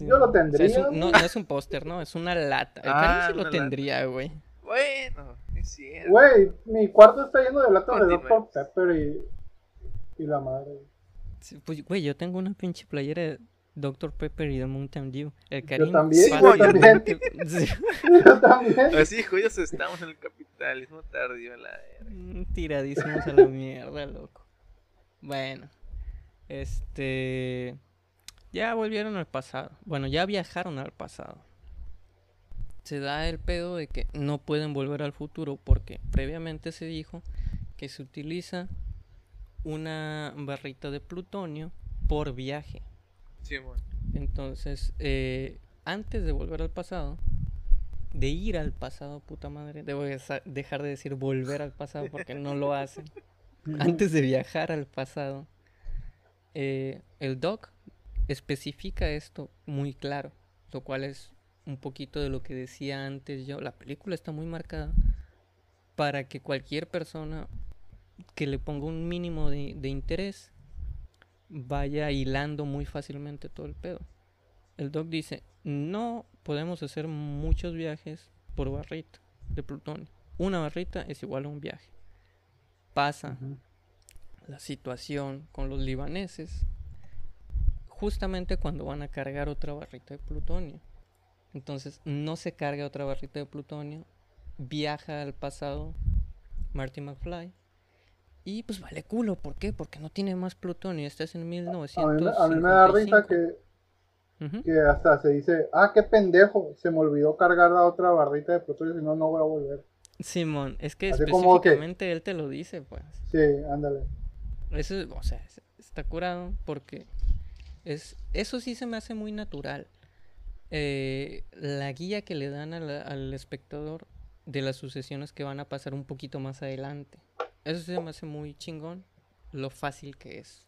Yo lo tendría. no, no, es un póster, no, es una lata. El ah, sí lo tendría, güey. Bueno, es cierto. Güey, mi cuarto está lleno de latas de Dr. Pepper y, y la madre. pues, güey, yo tengo una pinche playera de Dr. Pepper y The Mountain Dew. El cariño. Yo también, yo también. yo también. Así, joyos, estamos en el capitalismo tardío, la mm, Tiradísimos a la mierda, loco. Bueno, este. Ya volvieron al pasado. Bueno, ya viajaron al pasado. Se da el pedo de que no pueden volver al futuro porque previamente se dijo que se utiliza una barrita de plutonio por viaje. Entonces, eh, antes de volver al pasado, de ir al pasado, puta madre, debo dejar de decir volver al pasado porque no lo hacen. antes de viajar al pasado, eh, el doc especifica esto muy claro, lo cual es un poquito de lo que decía antes yo. La película está muy marcada para que cualquier persona que le ponga un mínimo de, de interés vaya hilando muy fácilmente todo el pedo. El doc dice, no podemos hacer muchos viajes por barrita de plutonio. Una barrita es igual a un viaje. Pasa la situación con los libaneses justamente cuando van a cargar otra barrita de plutonio. Entonces no se carga otra barrita de plutonio, viaja al pasado Marty McFly y pues vale culo, ¿por qué? Porque no tiene más plutonio, estás en 1900. A mí, me da risa que, que hasta se dice, ah, qué pendejo, se me olvidó cargar la otra barrita de plutonio, si no, no voy a volver. Simón, es que específicamente él te lo dice, pues. Sí, ándale. Eso, o sea, está curado porque es, eso sí se me hace muy natural. Eh, la guía que le dan al espectador de las sucesiones que van a pasar un poquito más adelante. Eso se me hace muy chingón lo fácil que es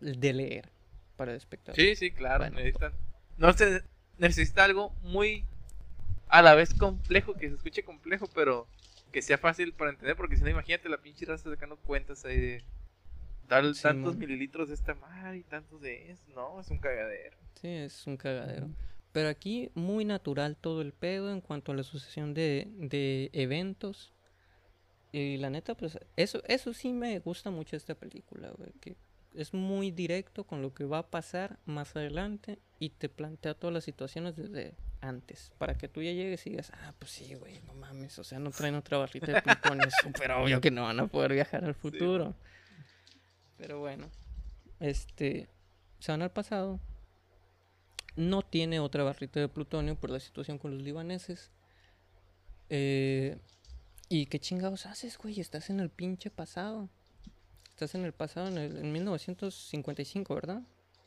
de leer para el espectador. Sí, sí, claro. no se necesita algo muy a la vez complejo, que se escuche complejo, pero que sea fácil para entender, porque si no, imagínate la pinche raza sacando cuentas ahí de tal, tantos mililitros de esta madre y tantos de eso. No, es un cagadero. Sí, es un cagadero. Pero aquí muy natural todo el pedo en cuanto a la sucesión de, de eventos y la neta, pues eso, eso sí me gusta mucho esta película, güey, que es muy directo con lo que va a pasar más adelante y te plantea todas las situaciones desde antes, para que tú ya llegues y digas, ah, pues sí, güey, no mames, o sea, no traen otra barrita de plutonio, es súper obvio que no van a poder viajar al futuro. Pero bueno, este, se van al pasado. No tiene otra barrita de plutonio por la situación con los libaneses. Eh, ¿Y qué chingados haces, güey? Estás en el pinche pasado. Estás en el pasado, en, el, en 1955, ¿verdad?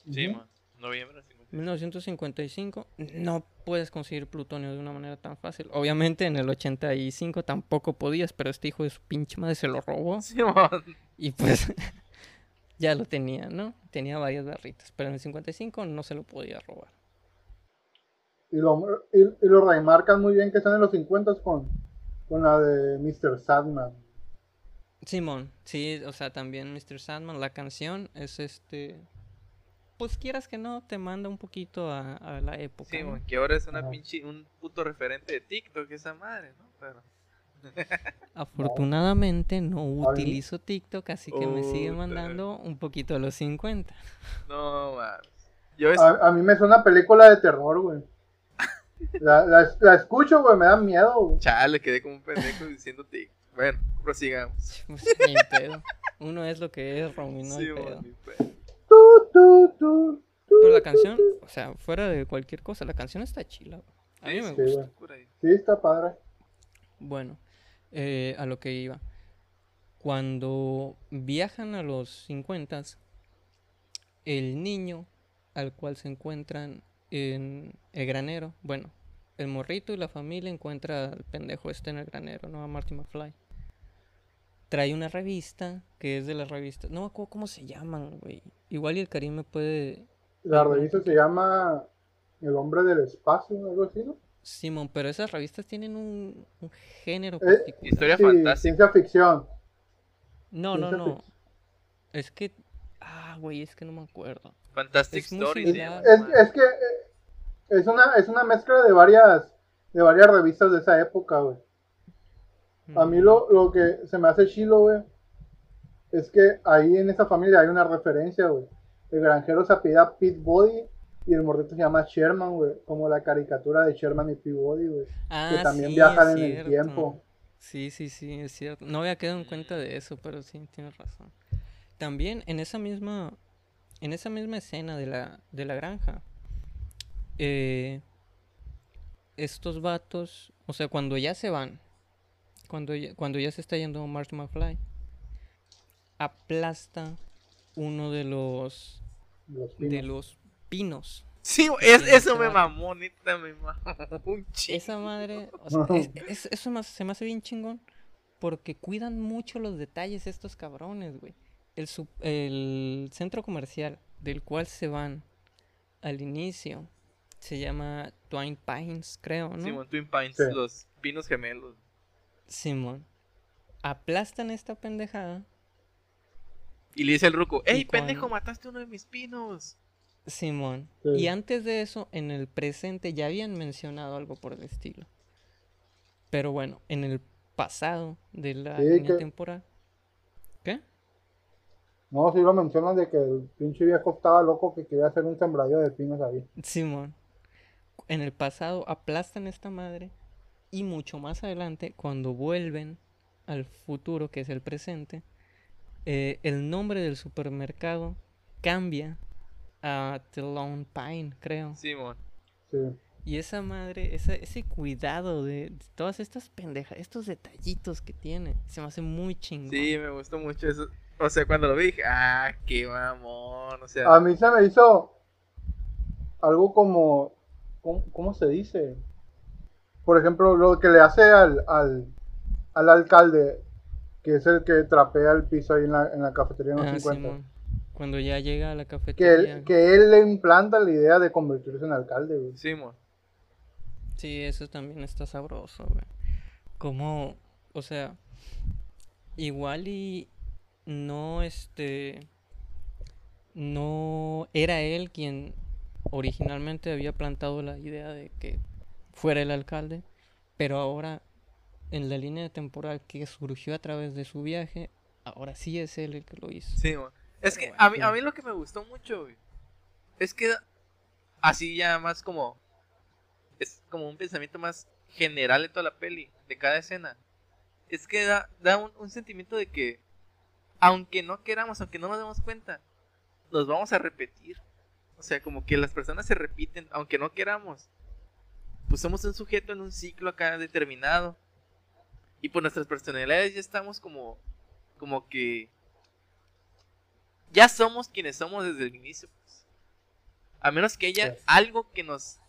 Sí, man. Noviembre 1955. No puedes conseguir plutonio de una manera tan fácil. Obviamente en el 85 tampoco podías, pero este hijo de su pinche madre se lo robó. Sí, man. Y pues ya lo tenía, ¿no? Tenía varias barritas, pero en el 55 no se lo podía robar. Y lo, y, lo remarcan muy bien que están en los 50 con, con la de Mr. Sadman. Simón, sí, o sea, también Mr. Sandman, la canción es este. Pues quieras que no, te manda un poquito a, la época. Sí, que ahora es una pinche, un puto referente de TikTok, esa madre, ¿no? Pero... Afortunadamente no utilizo TikTok, así que me sigue mandando un poquito a los 50. No, a, mí me suena película de terror, güey. La, la, escucho, güey, me da miedo, güey. Chale, quedé como un pendejo diciendo TikTok. Bueno, prosigamos. Uno es lo que es, Romy, no Pero la canción, o sea, fuera de cualquier cosa, la canción está chila. A mí me gusta. Sí, está padre. Bueno, eh, a lo que iba. Cuando viajan a los 50, el niño al cual se encuentran en el granero, bueno, el morrito y la familia encuentra al pendejo este en el granero, ¿no? A Marty McFly. Trae una revista que es de la revista. No me acuerdo cómo se llaman, güey. Igual y el Karim me puede. La revista se llama El hombre del espacio, algo así, ¿no? Simón, pero esas revistas tienen un, género eh, particular. Historia fantástica. Ciencia ficción. No, no, no. Es que. Ah, güey, es que no me acuerdo. Fantastic Stories. Es, que eh, es una, es una mezcla de varias, de varias revistas de esa época, güey. A mí lo, lo que se me hace chilo, güey, es que ahí en esa familia hay una referencia, güey. El granjero se apellida Pete Body y el mordito se llama Sherman, güey. Como la caricatura de Sherman y Pete Body, güey. Ah, que también viajan en el tiempo. Sí, sí, sí, es cierto. No había quedado en cuenta de eso, pero sí, tienes razón. También en esa misma, en esa misma escena de la, de la granja, eh, estos vatos, o sea, cuando ya se van, cuando ya, cuando ya se está yendo Marty McFly, aplasta uno de los, de los pinos. Sí, eso me mamó, neta, me mamó un chingo. Esa madre, eso más, se me hace bien chingón, porque cuidan mucho los detalles estos cabrones, güey. El, el centro comercial del cual se van al inicio se llama Twin Pines, creo, ¿no? Simón, Twin Pines, los pinos gemelos. Simón. Aplastan esta pendejada. Y le dice el ruco, ¡Ey, pendejo, mataste uno de mis pinos! Simón. Y antes de eso, en el presente ya habían mencionado algo por el estilo. Pero bueno, en el pasado de la línea temporal. ¿Qué? No, si lo mencionan de que el pinche viejo estaba loco que quería hacer un sembradío de pinos ahí. Simón en el pasado aplastan esta madre y mucho más adelante, cuando vuelven al futuro, que es el presente, eh, el nombre del supermercado cambia a The Lone Pine, creo. Simón. Sí, Y esa madre, ese, ese cuidado de, todas estas pendejas, estos detallitos que tiene, se me hace muy chingón. Sí, me gustó mucho eso. O sea, cuando lo vi dije, ah, qué mamón. O sea, a mí se me hizo algo como ¿cómo, se dice? Por ejemplo, lo que le hace al, al, alcalde, que es el que trapea el piso ahí en la, en la cafetería en los 50. Ah, Cuando ya llega a la cafetería. Que él, le implanta la idea de convertirse en alcalde, güey. Sí, Sí, eso también está sabroso, güey. Como, o sea, igual y no, este, no era él quien originalmente había plantado la idea de que fuera el alcalde, pero ahora en la línea temporal que surgió a través de su viaje, ahora sí es él el que lo hizo. Sí, es que a mí, a mí lo que me gustó mucho, es que así ya más como es como un pensamiento más general de toda la peli, de cada escena. Es que da, da un, un sentimiento de que, aunque no queramos, aunque no nos demos cuenta, nos vamos a repetir. O sea, como que las personas se repiten, aunque no queramos. Pues somos un sujeto en un ciclo acá determinado. Y por nuestras personalidades ya estamos como, como que ya somos quienes somos desde el inicio. Pues. A menos que haya algo que nos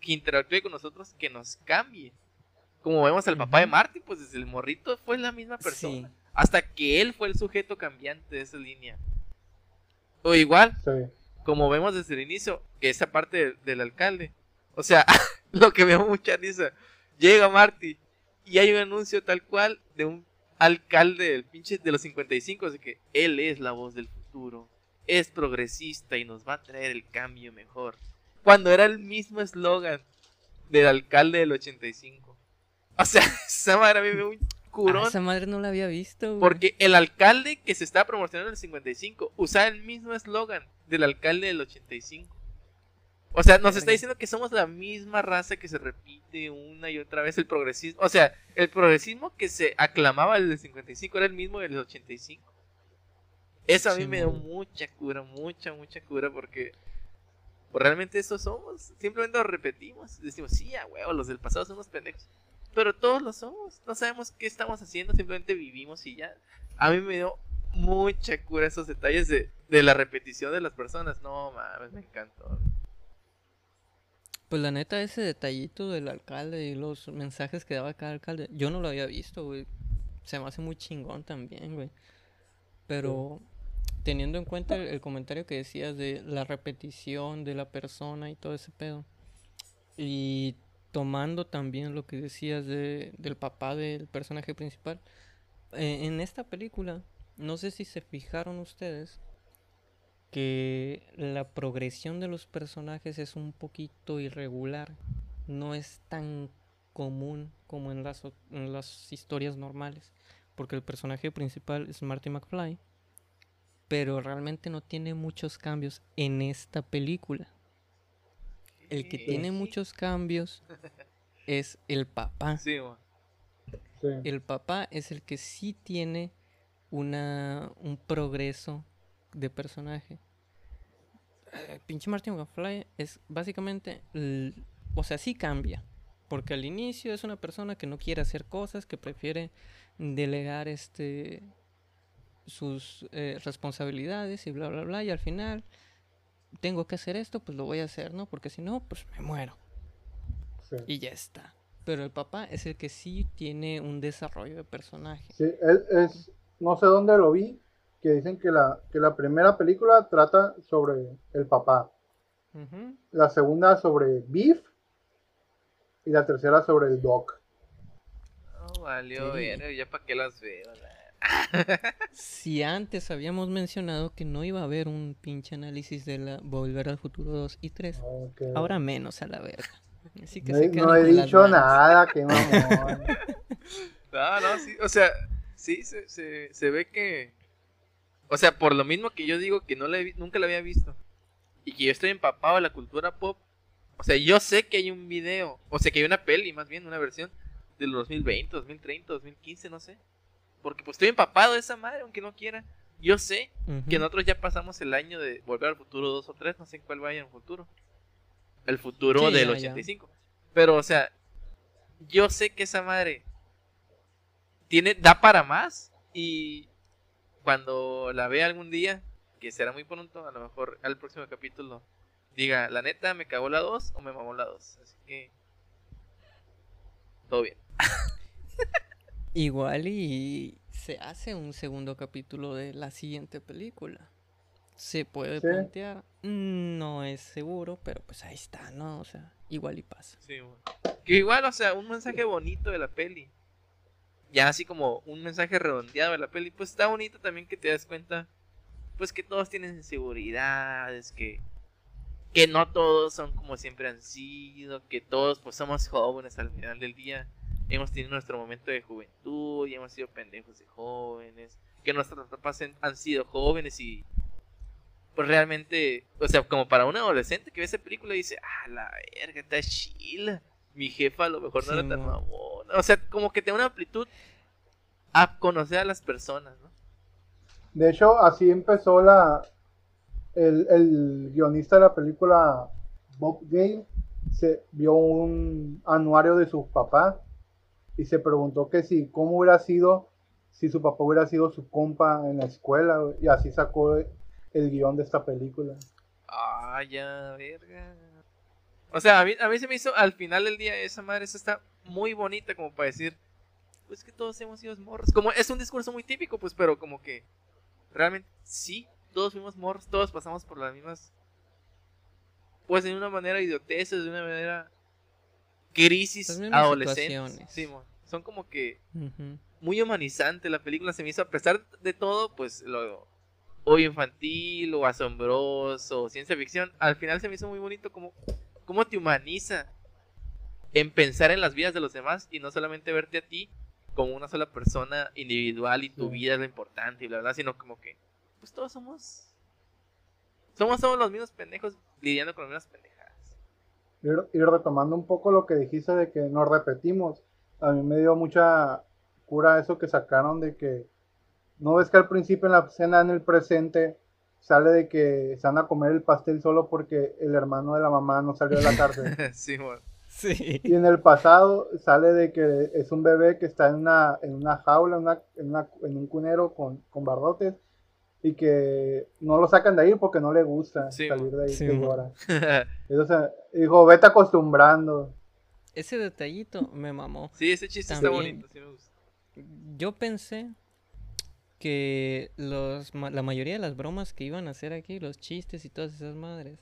que interactúe con nosotros que nos cambie. Como vemos al papá de Marty, pues desde el morrito fue la misma persona. Hasta que él fue el sujeto cambiante de esa línea. O igual, como vemos desde el inicio, que esa parte del, alcalde. O sea, lo que veo mucha risa. Llega Marty y hay un anuncio tal cual de un alcalde del pinche de los 55, así que él es la voz del futuro, es progresista y nos va a traer el cambio mejor. Cuando era el mismo eslogan del alcalde del 85. O sea, esa madre a mí un Ah, esa madre no la había visto. Porque el alcalde que se estaba promocionando en el 55 usaba el mismo eslogan del alcalde del 85. O sea, nos está diciendo que somos la misma raza que se repite una y otra vez el progresismo. O sea, el progresismo que se aclamaba el 55 era el mismo del 85. Eso a mí me dio mucha cura, mucha, mucha cura porque pues, realmente eso somos. Simplemente lo repetimos. Decimos, sí, a huevo, los del pasado son unos pendejos. Pero todos lo somos. No sabemos qué estamos haciendo, simplemente vivimos y ya. A mí me dio mucha cura esos detalles de, de la repetición de las personas. No mames, me encantó. Pues la neta, ese detallito del alcalde y los mensajes que daba cada alcalde, yo no lo había visto, güey. Se me hace muy chingón también, güey. Pero teniendo en cuenta el, comentario que decías de la repetición de la persona y todo ese pedo, y tomando también lo que decías de, del papá del personaje principal, eh, en esta película, no sé si se fijaron ustedes, que la progresión de los personajes es un poquito irregular. No es tan común como en las, en las historias normales. Porque el personaje principal es Marty McFly. Pero realmente no tiene muchos cambios en esta película. El que tiene muchos cambios es el papá. El papá es el que sí tiene una, un progreso de personaje. Eh, pinche Martin McFly es básicamente, o sea, sí cambia. Porque al inicio es una persona que no quiere hacer cosas, que prefiere delegar este sus eh, responsabilidades y bla bla bla y al final tengo que hacer esto, pues lo voy a hacer, ¿no? Porque si no, pues me muero. Y ya está. Pero el papá es el que sí tiene un desarrollo de personaje. Sí, él es, no sé dónde lo vi, que dicen que la, que la primera película trata sobre el papá. La segunda sobre Beef. Y la tercera sobre el Doc. Oh, valió bien, ya para qué las veo. Si antes habíamos mencionado que no iba a haber un pinche análisis de la Volver al Futuro 2 y 3, ahora menos a la verga. Así que no, no he dicho nada, que mamón. no, no, sí, o sea, sí, se, se, se ve que o sea, por lo mismo que yo digo que no le, nunca la había visto. Y que yo estoy empapado de la cultura pop. O sea, yo sé que hay un video. O sea, que hay una peli, más bien, una versión. Del 2020, 2030, 2015, no sé. Porque pues estoy empapado de esa madre, aunque no quiera. Yo sé que nosotros ya pasamos el año de Volver al Futuro 2 o 3. No sé en cuál vaya en el futuro. El futuro del 85. Pero, o sea, yo sé que esa madre tiene, da para más. Y cuando la vea algún día, que será muy pronto, a lo mejor al próximo capítulo, diga, la neta, me cagó la 2 o me mamó la 2. Así que, todo bien. Igual y se hace un segundo capítulo de la siguiente película. Se puede plantear, no es seguro, pero pues ahí está, ¿no? O sea, igual y pasa. Sí, Que igual, o sea, un mensaje bonito de la peli ya así como un mensaje redondeado de la peli, pues está bonito también que te das cuenta, pues que todos tienen inseguridades, que, que no todos son como siempre han sido, que todos pues somos jóvenes al final del día, hemos tenido nuestro momento de juventud y hemos sido pendejos de jóvenes, que nuestros papás han sido jóvenes y pues realmente, o sea, como para un adolescente que ve esa película y dice, ah, la verga, está chila mi jefa a lo mejor no era tan mamona. O sea, como que tiene una amplitud a conocer a las personas, ¿no? De hecho, así empezó la, el, el guionista de la película, Bob Gale, se vio un anuario de su papá y se preguntó que si, cómo hubiera sido si su papá hubiera sido su compa en la escuela, y así sacó el guion de esta película. Ah, ya, verga. O sea, a mí, a mí se me hizo al final del día esa madre esa está muy bonita como para decir, pues que todos hemos sido morros. Como es un discurso muy típico, pues, pero como que realmente sí, todos fuimos morros, todos pasamos por las mismas, pues de una manera idioteces, de una manera crisis adolescentes. Sí, son como que muy humanizante la película, se me hizo a pesar de todo, pues lo o infantil o asombroso, ciencia ficción, al final se me hizo muy bonito como cómo te humaniza en pensar en las vidas de los demás y no solamente verte a ti como una sola persona individual y tu vida es lo importante y bla, bla, sino como que, pues todos somos, somos, somos los mismos pendejos lidiando con las mismas pendejadas. Y, retomando un poco lo que dijiste de que nos repetimos, a mí me dio mucha cura eso que sacaron de que, no ves que al principio en la escena en el presente sale de que se van a comer el pastel solo porque el hermano de la mamá no salió de la cárcel. sí, bueno. Y en el pasado sale de que es un bebé que está en una, en una jaula, una, en, una, en, un cunero con, con, barrotes y que no lo sacan de ahí porque no le gusta salir de ahí. Sí, Entonces dijo, vete acostumbrando. Ese detallito me mamó. Sí, ese chiste está bonito, sí me gusta. Yo pensé que los, la mayoría de las bromas que iban a hacer aquí, los chistes y todas esas madres,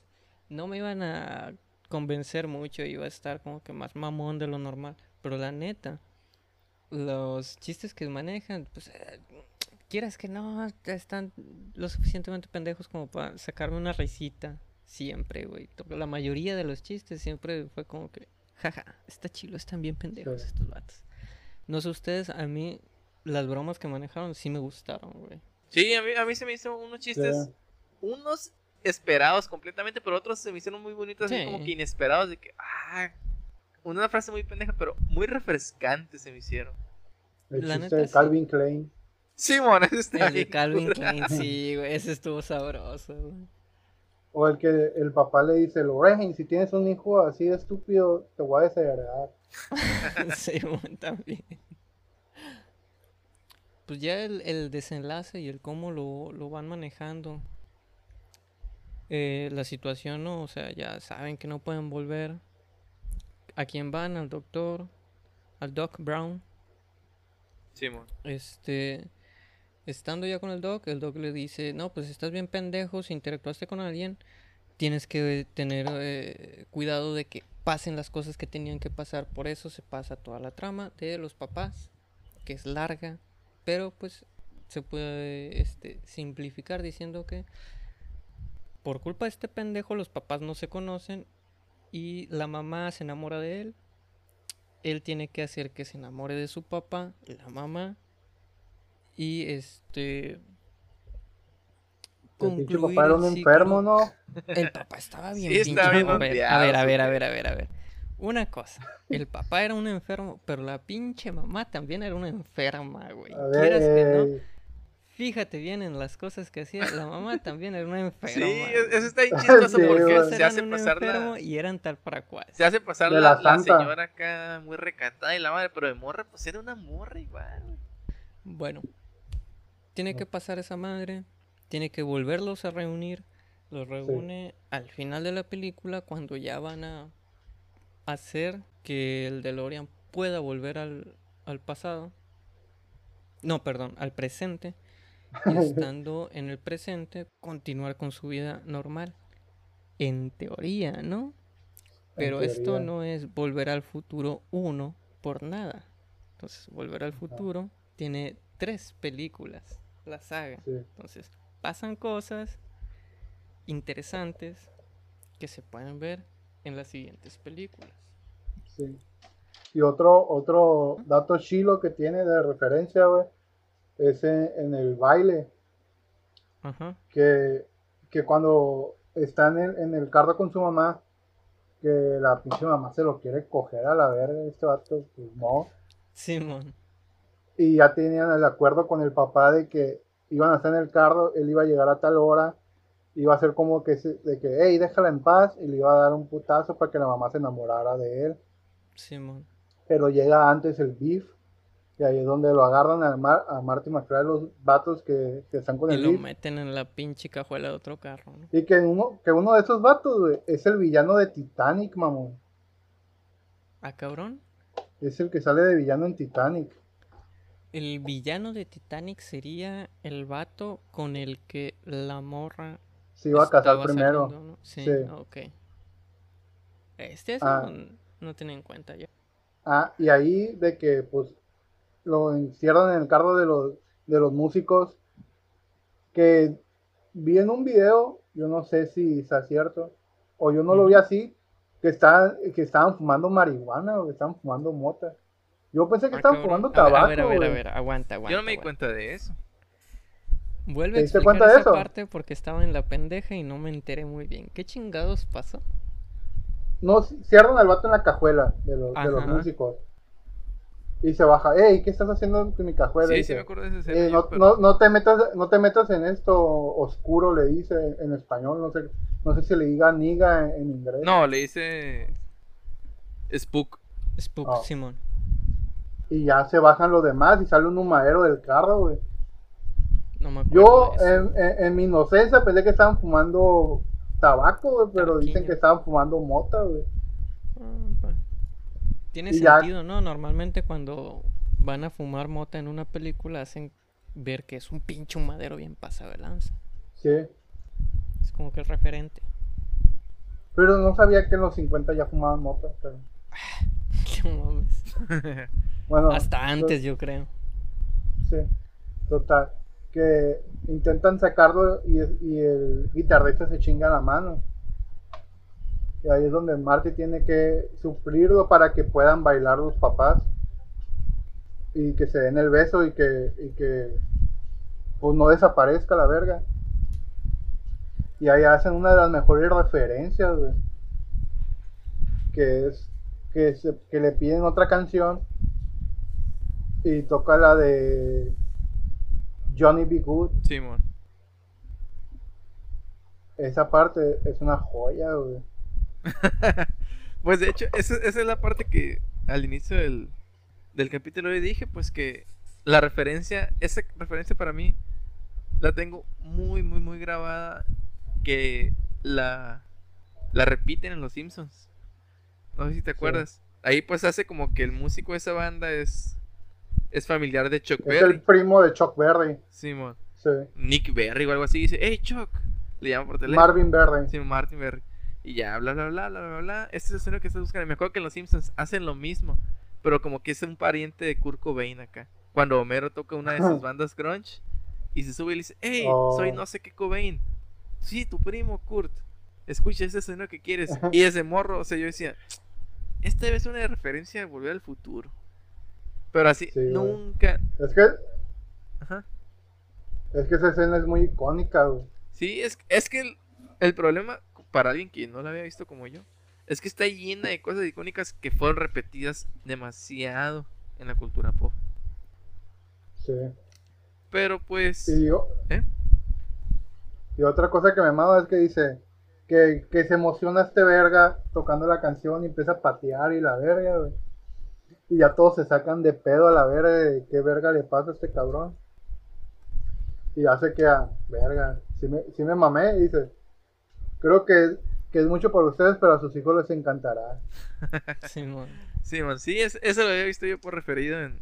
no me iban a convencer mucho, iba a estar como que más mamón de lo normal. Pero la neta, los chistes que manejan, pues eh, quieras que no, están lo suficientemente pendejos como para sacarme una risita. Siempre, güey. La mayoría de los chistes siempre fue como que, jaja, está chilo, están bien pendejos estos vatos. No sé ustedes, a mí las bromas que manejaron sí me gustaron, güey. Sí, a mí, a mí se me hizo unos chistes, unos esperados completamente, pero otros se me hicieron muy bonitos, así como que inesperados, de que, ah, una frase muy pendeja, pero muy refrescante se me hicieron. El La chiste de Calvin Klein. Simón, ese está El de Calvin Klein, sí, güey, ese estuvo sabroso, güey. O el que el papá le dice, Lorraine, si tienes un hijo así de estúpido, te voy a desagradar. sí, también. Pues ya el, el, desenlace y el cómo lo, lo van manejando eh, la situación, ¿no? O sea, ya saben que no pueden volver. ¿A quién van? Al doctor, al Doc Brown. Simón. Este, estando ya con el Doc, el Doc le dice, no, pues estás bien pendejo, si interactuaste con alguien, tienes que tener eh, cuidado de que pasen las cosas que tenían que pasar. Por eso se pasa toda la trama de los papás, que es larga, pero pues se puede este, simplificar diciendo que por culpa de este pendejo los papás no se conocen y la mamá se enamora de él. Él tiene que hacer que se enamore de su papá, la mamá. Y este concluir el papá era un enfermo, ¿no? El papá estaba bien, sí, a, ver, a ver, a ver, a ver, a ver, a ver. Una cosa, el papá era un enfermo, pero la pinche mamá también era una enferma, güey. Quieras que no Fíjate bien en las cosas que hacía. La mamá también era una enferma. Sí, eso está bien chistoso porque se hace pasar la... Y eran tal para cual. Se hace pasar la, la, señora acá muy recatada y la madre, pero de morra, pues era una morra igual. Bueno, tiene que pasar esa madre, tiene que volverlos a reunir. Los reúne al final de la película cuando ya van a hacer que el DeLorean pueda volver al, al pasado. No, perdón, al presente y estando en el presente continuar con su vida normal. En teoría, ¿no? Pero esto no es volver al futuro uno por nada. Entonces, volver al futuro tiene tres películas, la saga. Entonces, pasan cosas interesantes que se pueden ver en las siguientes películas. Sí. Y otro, otro dato chilo que tiene de referencia, güey, es en, el baile. Que, que cuando está en el, en el carro con su mamá, que la pinche mamá se lo quiere coger a la verga, este vato, pues no. Simón. Y ya tenían el acuerdo con el papá de que iban a estar en el carro, él iba a llegar a tal hora iba a ser como que, de que, hey, déjala en paz, y le iba a dar un putazo para que la mamá se enamorara de él. Simón. Pero llega antes el beef, y ahí es donde lo agarran a, Mar a Marty McFly, los vatos que, que están con y el lo beef. meten en la pinche cajuela de otro carro, ¿no? Y que uno, que uno de esos vatos, güey, es el villano de Titanic, mamón. ¿Ah, cabrón? Es el que sale de villano en Titanic. El villano de Titanic sería el vato con el que la morra se iba a casar primero. saliendo, ¿no? Sí, Sí. ok. Este eso Ah. no, no tenía en cuenta yo. Ah, y ahí de que pues lo encierran en el carro de los, de los músicos que vi en un video, yo no sé si sea cierto, o yo no lo vi así, que, está, que estaban fumando marihuana o que estaban fumando mota. Yo pensé que Ah, estaban cabrón. fumando A ver, tabaco. A ver, a ver, a ver, aguanta, aguanta. Yo no me di cuenta de eso. Vuelve ¿Te a explicar cuenta de esa eso? parte porque estaba en la pendeja y no me enteré muy bien. ¿Qué chingados pasó? No, cierran al vato en la cajuela de los, de los músicos. Y se baja, hey, ¿qué estás haciendo con mi cajuela? Sí, Dice, sí me acuerdo de escena. Eh, no, pero- no, no te metas, no te metas en esto oscuro, le dice en español, no sé, no sé si le diga niga en, en inglés. No, le dice Spook. Spook, Ah. Simón. Y ya se bajan los demás y sale un humadero del carro, güey. No me acuerdo. Yo, en, en- en mi inocencia, pensé que estaban fumando tabaco, güey, pero dicen que estaban fumando mota, güey. Ah, pues. Tiene Y ya- sentido, ¿no? Normalmente cuando van a fumar mota en una película hacen ver que es un pinche humadero bien pasado de lanza. Sí. Es como que el referente. Pero no sabía que en los 50 ya fumaban mota. pero- No mames. Bueno, Hasta antes, yo creo. Sí, total. Que intentan sacarlo y, y el guitarrista se chinga la mano. Y ahí es donde Marty tiene que suplirlo para que puedan bailar los papás. Y que se den el beso y que, y que pues no desaparezca la verga. Y ahí hacen una de las mejores referencias, güey. Que es que, se- que le piden otra canción y toca la de Johnny B. Good. Simón. Esa parte es una joya, güey. Pues de hecho, esa, esa es la parte que al inicio del, del capítulo le dije, pues que la referencia, esa referencia para mí la tengo muy, muy, muy grabada, que la, la repiten en Los Simpsons. No sé si te acuerdas. Ahí pues hace como que el músico de esa banda es, es familiar de Chuck Es Berry. el primo de Chuck Berry. Simón. Sí. Nick Berry o algo así. Dice, hey Chuck. Le llama por teléfono. Marvin Berry. Sí, Martin Berry. Y ya, bla, bla, bla, bla, bla, bla. Este es el que estás buscando. Me acuerdo que en Los Simpsons hacen lo mismo. Pero como que es un pariente de Kurt Cobain acá. Cuando Homero toca una de sus bandas grunge. Y se sube y le dice, hey, Oh. soy no sé qué Cobain. Sí, tu primo Kurt. Escucha ese sonido que quieres. Y ese morro, o sea, yo decía, esta ser una referencia de Volver al Futuro. Pero así, Sí, güey. nunca... Es que, Ajá. es que esa escena es muy icónica, güey. Sí, es, es que el, el problema para alguien que no la había visto como yo es que está llena de cosas icónicas que fueron repetidas demasiado en la cultura pop. Sí. Pero pues... Y, yo- ¿Eh? y otra cosa que me mama es que dice que, que se emociona este verga tocando la canción y empieza a patear y la verga, güey. Y ya todos se sacan de pedo a la verga de qué verga le pasa a este cabrón. Y hace que a verga, sí me, sí me mamé, y dice. Creo que, que es mucho para ustedes, pero a sus hijos les encantará. Simón. Sí, man, sí, es- eso lo había visto yo por referido en...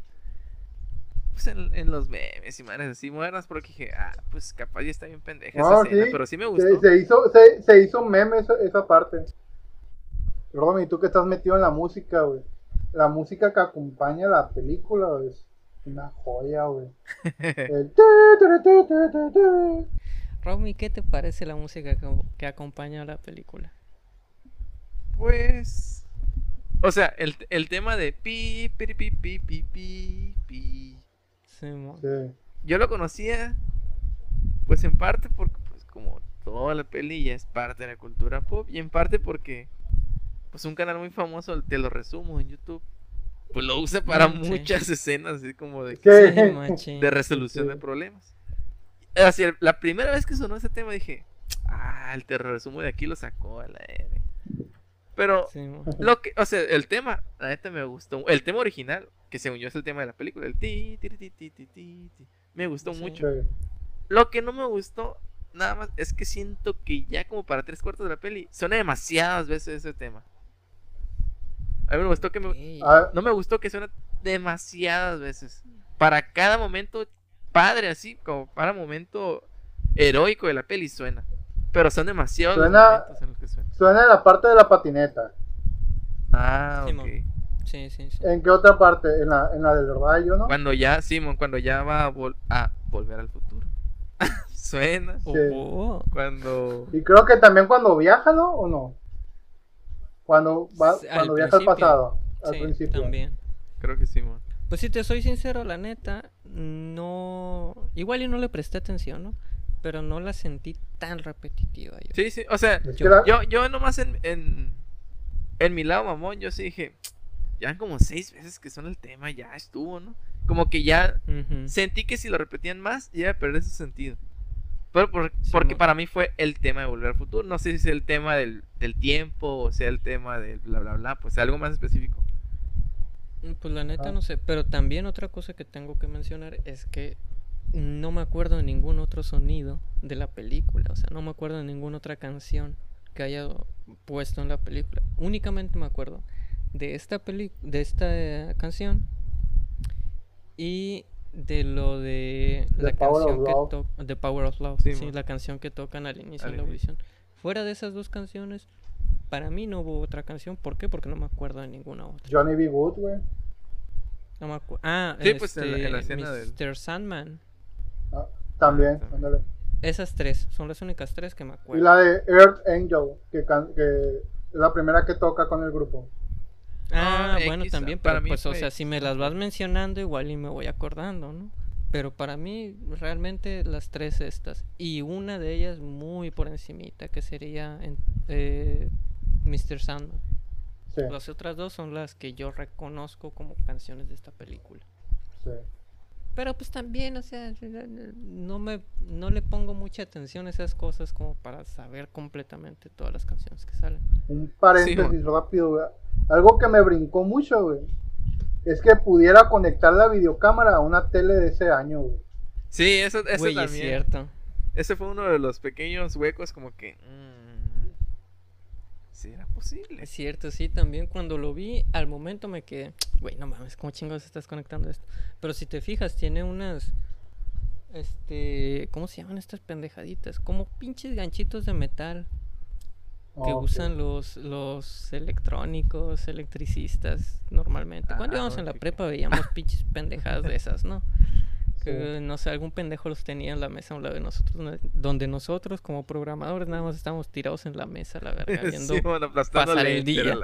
Pues en, en los memes y madres así modernas porque dije, ah, pues capaz ya está bien pendeja esa escena, pero sí me gustó. se hizo, se, se hizo meme esa, esa parte. Romy, tú que estás metido en la música, güey. La música que acompaña la película güey, es una joya, güey. El. Romy, ¿qué te parece la música que, que acompaña a la película? Pues... O sea, el, el tema de pi, pi, pi, pi, pi, pi, pi. Simón. Sí. Yo lo conocía, pues en parte porque, pues como toda la peli ya es parte de la cultura pop, y en parte porque, pues un canal muy famoso, te lo resumo en YouTube, pues lo usa para Mm, muchas escenas, así como de, Sí. De resolución Sí. de problemas. Así, la primera vez que sonó ese tema dije, ah, el terror sumo de aquí lo sacó a la R. Pero, lo que, o sea, el tema, la neta me gustó. El tema original, que según yo es el tema de la película, el ti, ti, ti, ti, ti, ti, me gustó mucho. Lo que no me gustó, nada más, es que siento que ya como para tres cuartos de la peli, suena demasiadas veces ese tema. A mí me gustó que me... Ah. No me gustó que suena demasiadas veces. Para cada momento padre, así, como para momento heroico de la peli suena. Pero son demasiados suena, suena. en la parte de la patineta. Ah, ok. Sí, sí, sí. ¿En qué otra parte? ¿En la, en la del rayo, no? Cuando ya, Simón, cuando ya va a, volver al futuro. suena. Oh. Cuando... Y creo que también cuando viaja, ¿no? ¿O no? Cuando, va, cuando viaja al pasado. Al principio. También. Creo que sí, Pues si te soy sincero, la neta, no. Igual y no le presté atención, ¿no? Pero no la sentí tan repetitiva. Sí, sí, o sea, yo, yo, nomás en, en, en mi lado, mamón, yo sí dije, ya como seis veces que son el tema, ya estuvo, ¿no? Como que ya sentí que si lo repetían más, iba a perder su sentido. Pero porque para mí fue el tema de volver al futuro. No sé si es el tema del, del tiempo o sea el tema del bla bla bla, pues algo más específico. Mm, pues la neta ah. no sé, pero también otra cosa que tengo que mencionar es que no me acuerdo de ningún otro sonido de la película, o sea, no me acuerdo de ninguna otra canción que haya puesto en la película. Únicamente me acuerdo de esta peli de esta eh, canción y de lo de la canción que tocan The Power of Love, sí, la canción que tocan al inicio de la audición. Fuera de esas dos canciones, para mí no hubo otra canción. ¿Por qué? Porque no me acuerdo de ninguna otra. Johnny B. Wood, güey. No me acuerdo. Ah, sí, pues en la, en la este, Mr. Sandman. Ah, también, ándale. Esas tres, son las únicas tres que me acuerdo. Y la de Earth Angel, que, que es la primera que toca con el grupo. Ah, bueno, también, pero para pues, o sea, si me las vas mencionando, igual y me voy acordando, ¿no? Pero para mí, realmente las tres estas. Y una de ellas muy por encimita, que sería eh, Mr. Sandman. Las otras dos son las que yo reconozco como canciones de esta película. Sí. Pero pues también, o sea, no me no le pongo mucha atención a esas cosas como para saber completamente todas las canciones que salen. Un paréntesis rápido, Algo que me brincó mucho, güey. Es que pudiera conectar la videocámara a una tele de ese año, güey. Sí, eso, eso también. Es cierto. Ese fue uno de los pequeños huecos como que... Mm, era posible. Es cierto, sí, también cuando lo vi, al momento me quedé, güey, no mames, ¿cómo chingados estás conectando esto? Pero si te fijas, tiene unas, este, ¿cómo se llaman estas pendejaditas? Como pinches ganchitos de metal que usan los, los electrónicos, electricistas normalmente. Cuando ah, íbamos en la prepa veíamos pinches pendejadas de esas, ¿no? Que, no sé, algún pendejo los tenía en la mesa a un lado de nosotros, donde nosotros como programadores nada más estábamos tirados en la mesa, la verdad, viendo pasar el día.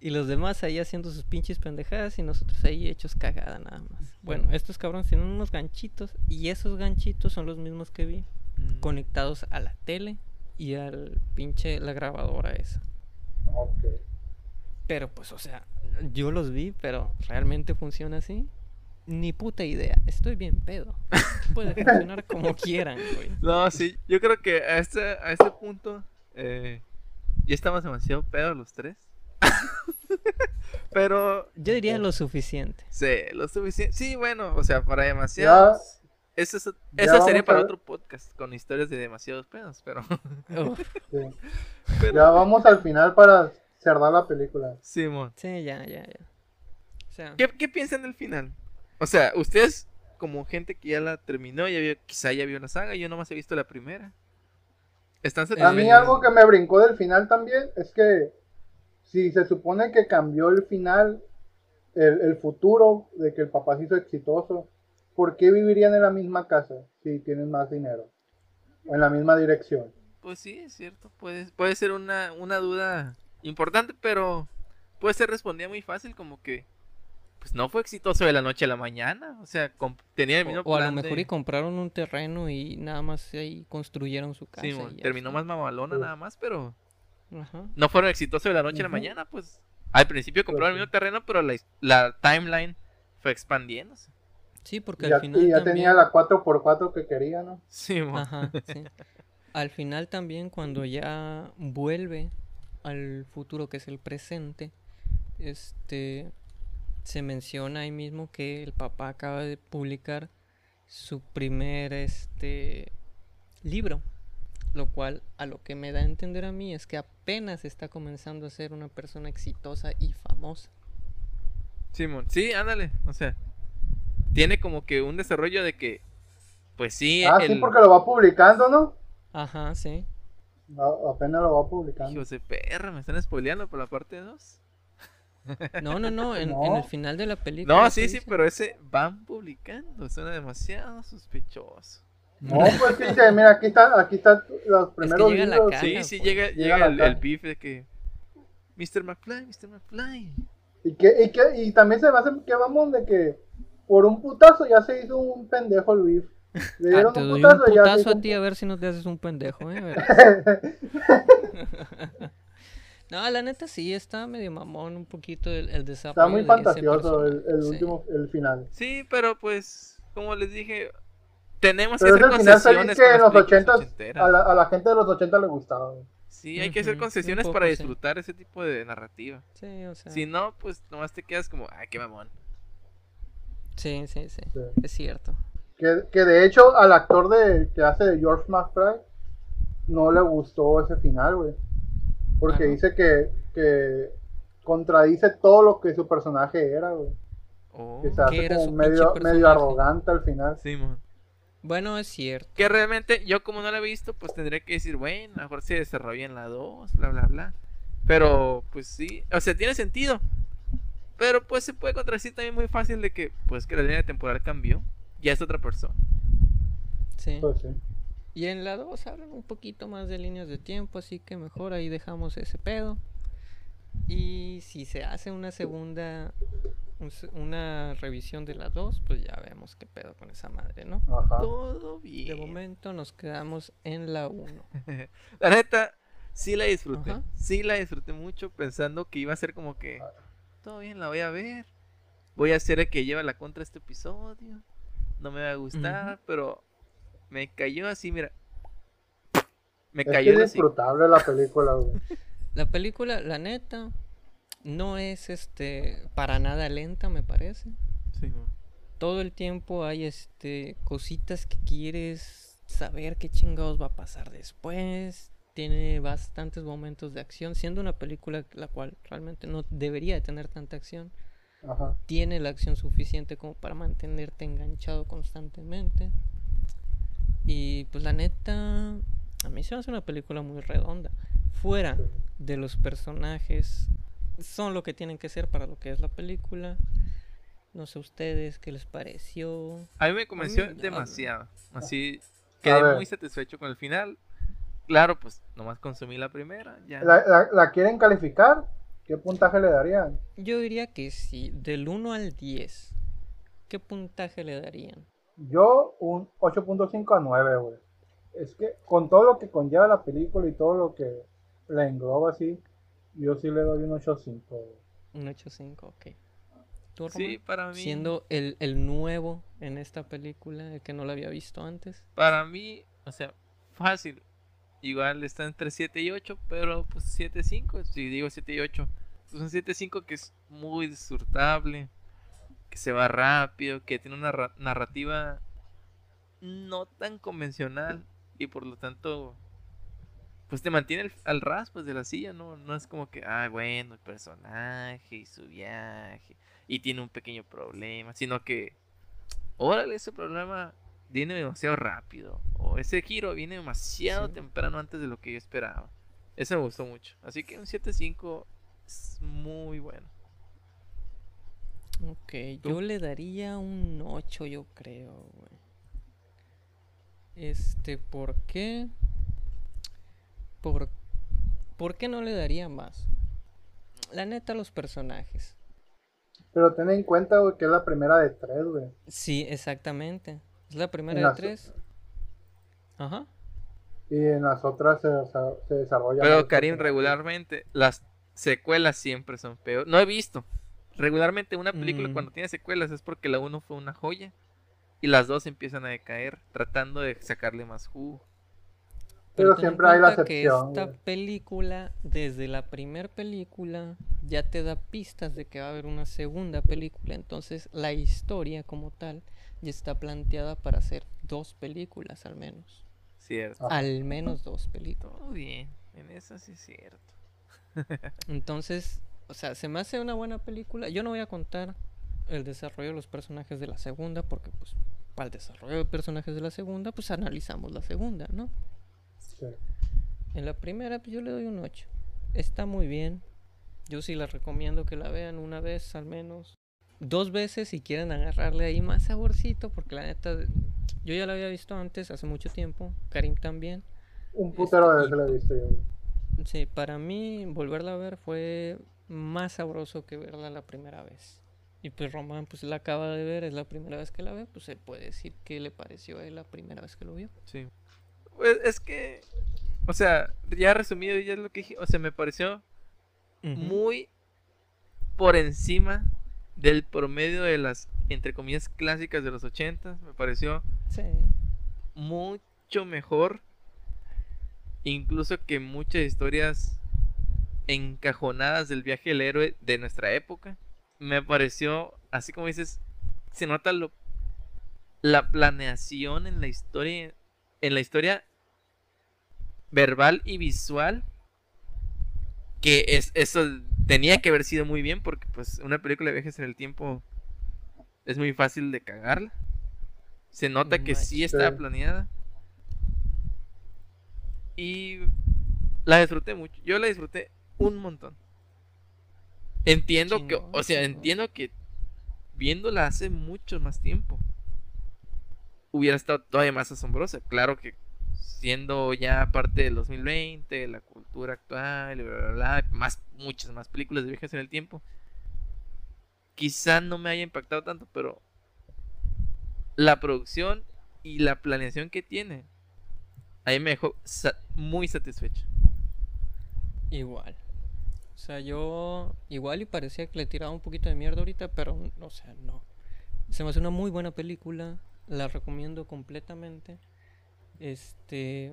y los demás ahí haciendo sus pinches pendejadas y nosotros ahí hechos cagada nada más. Bueno, estos cabrones tienen unos ganchitos y esos ganchitos son los mismos que vi, mm. conectados a la tele y al pinche la grabadora esa. Pero pues, o sea, yo los vi, pero ¿realmente funciona así? Ni puta idea. Estoy bien pedo. Puede funcionar como quieran, güey. No, sí. Yo creo que a este, a este punto eh, ya estamos demasiado pedos los tres. Pero. Yo diría lo suficiente. Sí, lo suficiente. Sí, bueno, o sea, para demasiados. Eso, sería para otro podcast con historias de demasiados pedos, pero... Ya vamos al final para cerrar la película. Simón. Sí, ya, ya, ya. O sea... ¿Qué, ¿Qué piensan del final? O sea, ustedes, como gente que ya la terminó, ya vio, quizá ya vio la saga, yo nomás he visto la primera. ¿Están A mí algo que me brincó del final también es que si se supone que cambió el final, el, futuro de que el papá se hizo exitoso, ¿por qué vivirían en la misma casa si tienen más dinero? O en la misma dirección. Pues sí, es cierto. Puede, puede ser una, una duda importante, pero puede ser respondida muy fácil, como que pues no fue exitoso de la noche a la mañana. O sea, tenía el mismo o, o a lo mejor y compraron un terreno y nada más ahí construyeron su casa. Sí, terminó más mamalona nada más, pero no fueron exitosos de la noche a la mañana. Pues al principio compraron el mismo terreno, pero la, la timeline fue expandiéndose. Sí, porque al final. Y ya tenía la 4x4 que quería, ¿no? Sí, Ajá, sí. Al final también, cuando ya vuelve al futuro que es el presente, este se menciona ahí mismo que el papá acaba de publicar su primer este libro lo cual a lo que me da a entender a mí es que apenas está comenzando a ser una persona exitosa y famosa. Simón, sí, ándale, o sea, tiene como que un desarrollo de que, pues sí. Ah, sí, porque lo va publicando, ¿no? Ajá, sí. apenas lo va publicando. Hijos de perra, me están spoileando por la parte 2. No, no, no, en, en, el final de la película. No, sí, sí, pero ese van publicando, suena demasiado sospechoso. No, pues sí, mira, aquí están aquí está los primeros es libros. sí, sí, llega, llega, el, el beef de que Mr. McFly, Mr. McFly. Y, que, y, que, y también se me hace que vamos de que por un putazo ya se hizo un pendejo el beef. Le dieron ah, un putazo, un putazo a ti a ver si no te haces un pendejo, eh. no, la neta sí, está medio mamón un poquito el, el desarrollo. Está muy fantasioso el, el último, el final. Sí, pero pues, como les dije, tenemos que hacer concesiones. Que los 80 a, la, a la gente de los 80 le gustaba. Sí, hay que hacer concesiones para disfrutar ese tipo de narrativa. Sí, o sea. Si no, pues nomás te quedas como, ay, qué mamón. Sí, sí, sí, es cierto. Que, que, de hecho al actor de que hace de George McFly no le gustó ese final, güey. Porque dice que, que contradice todo lo que su personaje era, güey. que se hace como medio, medio arrogante al final. Sí, man. Bueno, es cierto. Que realmente yo como no la he visto, pues tendría que decir, bueno, a lo mejor se desarrolla en la 2, bla, bla, bla. Pero, pues sí, o sea, tiene sentido. Pero pues se puede contradecir también muy fácil de que, pues que la línea temporal cambió. Ya es otra persona. Sí. Pues sí. Y en la 2 hablan un poquito más de líneas de tiempo, así que mejor ahí dejamos ese pedo. Y si se hace una segunda una revisión de las dos, pues ya vemos qué pedo con esa madre, ¿no? Todo bien. De momento nos quedamos en la 1. la neta, sí la disfruté. Sí la disfruté mucho pensando que iba a ser como que todo bien, la voy a ver. Voy a ser el que lleva la contra este episodio. No me va a gustar, pero me cayó así, mira. Me cayó es disfrutable la película, La película, la neta, no es este para nada lenta, me parece. Sí. Todo el tiempo hay este cositas que quieres saber qué chingados va a pasar después. Tiene bastantes momentos de acción, siendo una película la cual realmente no debería de tener tanta acción. Tiene la acción suficiente como para mantenerte enganchado constantemente. Y pues la neta, a mí se me hace una película muy redonda. Fuera de los personajes son lo que tienen que ser para lo que es la película. No sé ustedes qué les pareció. A mí me convenció demasiado. Así quedé muy satisfecho con el final. Claro, pues nomás consumí la primera. Ya. ¿La, quieren calificar? ¿Qué puntaje le darían? Yo diría que sí, del 1 al 10. ¿Qué puntaje le darían? Yo un 8.5 a 9, güey. Es que con todo lo que conlleva la película y todo lo que la engloba así, yo sí le doy un 8.5. Un 8.5, ok. ¿Tú, sí, para mí. Siendo el, el nuevo en esta película, el que no lo había visto antes. Para mí, o sea, fácil. Igual está entre 7 y 8, pero pues 7 5. Si digo 7 y 8, pues un 7 5 que es muy disfrutable, que se va rápido, que tiene una narrativa no tan convencional y por lo tanto pues te mantiene al ras pues de la silla, ¿no? No es como que, ah, bueno, el personaje y su viaje y tiene un pequeño problema, sino que, órale, ese problema viene demasiado rápido o ese giro viene demasiado temprano antes de lo que yo esperaba. Eso me gustó mucho. Así que un 7.5 es muy bueno. Ok, yo le daría un 8, yo creo, güey. Este, ¿por qué? ¿Por, ¿Por qué no le daría más? La neta, los personajes. Pero ten en cuenta, güey, que es la primera de tres, güey. Sí, exactamente. Es la primera de tres. Ajá. Y en las otras se, desarrolla. Pero, Karim, regularmente las secuelas siempre son peores. No he visto, regularmente una película mm. cuando tiene secuelas es porque la uno fue una joya y las dos empiezan a decaer tratando de sacarle más jugo. Pero, siempre hay la excepción. Que esta película, desde la primera película, ya te da pistas de que va a haber una segunda película. Entonces, la historia como tal ya está planteada para hacer dos películas al menos. Cierto. Al menos dos películas. Todo bien, en eso sí es cierto. Entonces, o sea, se me hace una buena película. Yo no voy a contar el desarrollo de los personajes de la segunda, porque pues para el desarrollo de personajes de la segunda, pues analizamos la segunda, ¿no? Sí. En la primera, pues yo le doy un 8. Está muy bien. Yo sí les recomiendo que la vean una vez al menos. Dos veces si quieren agarrarle ahí más saborcito, porque la neta, yo ya la había visto antes, hace mucho tiempo. Karim también. Un putero de veces la he visto yo. Sí, para mí volverla a ver fue más sabroso que verla la primera vez. Y pues Román pues la acaba de ver, es la primera vez que la ve, pues se puede decir que le pareció a él la primera vez que lo vio. Sí. Pues es que, o sea, ya resumido, ya es lo que dije, o sea, me pareció muy por encima del promedio de las, entre comillas, clásicas de los 80, me pareció sí. mucho mejor, incluso que muchas historias encajonadas del viaje del héroe de nuestra época me pareció, así como dices, se nota lo, la planeación en la historia, en la historia verbal y visual, que es, eso tenía que haber sido muy bien, porque pues una película de viajes en el tiempo es muy fácil de cagarla. Se nota que sí estaba planeada. Y la disfruté mucho. Yo la disfruté un montón. Entiendo que, o sea, entiendo que viéndola hace mucho más tiempo hubiera estado todavía más asombrosa. Claro que siendo ya parte del 2020, la cultura actual, y bla, bla, más, muchas más películas de viajes en el tiempo, quizá no me haya impactado tanto, pero la producción y la planeación que tiene, ahí me dejó muy satisfecho. Igual. O sea, yo igual y parecía que le tiraba un poquito de mierda ahorita, pero, o sea, no. Se me hace una muy buena película, la recomiendo completamente. Este,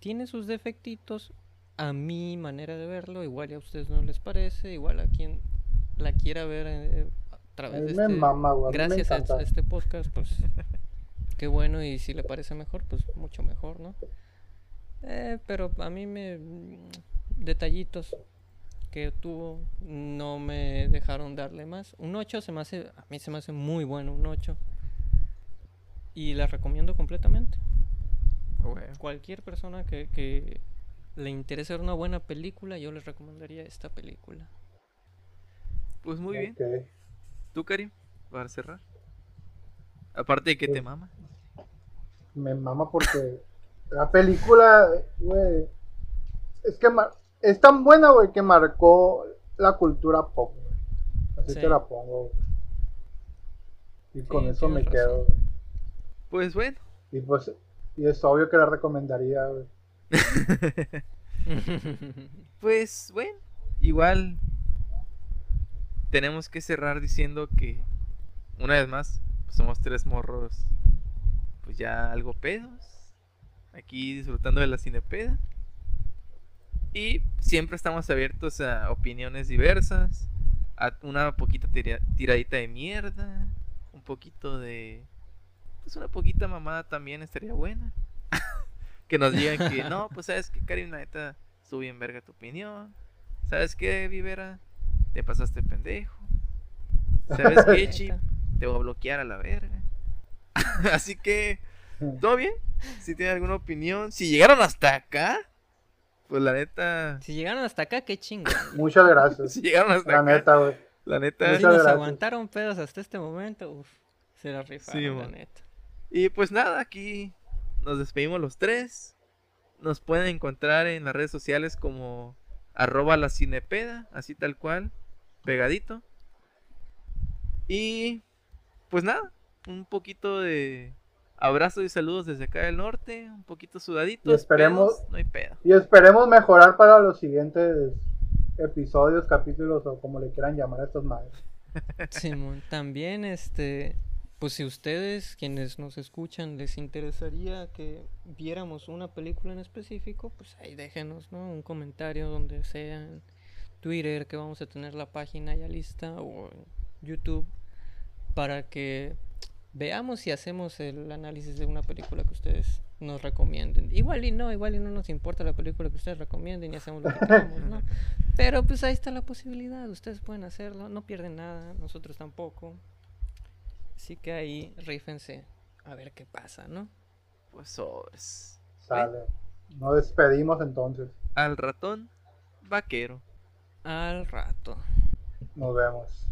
tiene sus defectitos, a mi manera de verlo, igual a ustedes no les parece, igual a quien la quiera ver eh, a través de este, gracias a este podcast, pues qué bueno y si le parece mejor, pues mucho mejor, ¿no? Eh, pero a mí me detallitos que tuvo no me dejaron darle más. Un 8 se me hace, a mí se me hace muy bueno, un 8. Y la recomiendo completamente. Cualquier persona que, que le interese ver una buena película, yo les recomendaría esta película. Pues muy bien. ¿Tú, Karim? Para cerrar. Aparte de que te mama. Me mama porque la película, güey, es que es tan buena, güey, que marcó la cultura pop, Así te la pongo. Y con eso me quedo. Pues bueno. Y pues, y es obvio que la recomendaría, güey. pues bueno, igual tenemos que cerrar diciendo que una vez más somos tres morros pues ya algo pedos aquí disfrutando de la cinepeda y siempre estamos abiertos a opiniones diversas, a una poquita tiradita de mierda, un poquito de... Pues una poquita mamada también estaría buena. que nos digan que no, pues sabes que Karim, la neta, estuvo bien verga tu opinión. ¿Sabes qué, Vivera? Te pasaste pendejo. ¿Sabes qué, Chip? Te voy a bloquear a la verga. Así que, ¿todo bien? Si tienen alguna opinión, si llegaron hasta acá, pues la neta. Si llegaron hasta acá, qué chingo. Muchas gracias. si llegaron hasta la acá. neta, güey. La neta. Si nos aguantaron pedos hasta este momento, uff. Se la rifaron, la neta. Y pues nada, aquí nos despedimos los tres. Nos pueden encontrar en las redes sociales como arroba la cinepeda, así tal cual, pegadito. Y pues nada, un poquito de Abrazos y saludos desde acá del norte, un poquito sudaditos. Y esperemos, no hay pedo. Y esperemos mejorar para los siguientes episodios, capítulos o como le quieran llamar a estos madres. Simón, también este, pues si ustedes, quienes nos escuchan, les interesaría que viéramos una película en específico, pues ahí déjenos, ¿no? Un comentario donde sea en Twitter, que vamos a tener la página ya lista, o en YouTube, para que veamos si hacemos el análisis de una película que ustedes nos recomienden. Igual y no, igual y no nos importa la película que ustedes recomienden y hacemos lo que queramos, ¿no? Pero pues ahí está la posibilidad, ustedes pueden hacerlo, no pierden nada, nosotros tampoco. Así que ahí rífense a ver qué pasa, ¿no? Pues sobres. Sale. Nos despedimos entonces. Al ratón vaquero. Al rato. Nos vemos.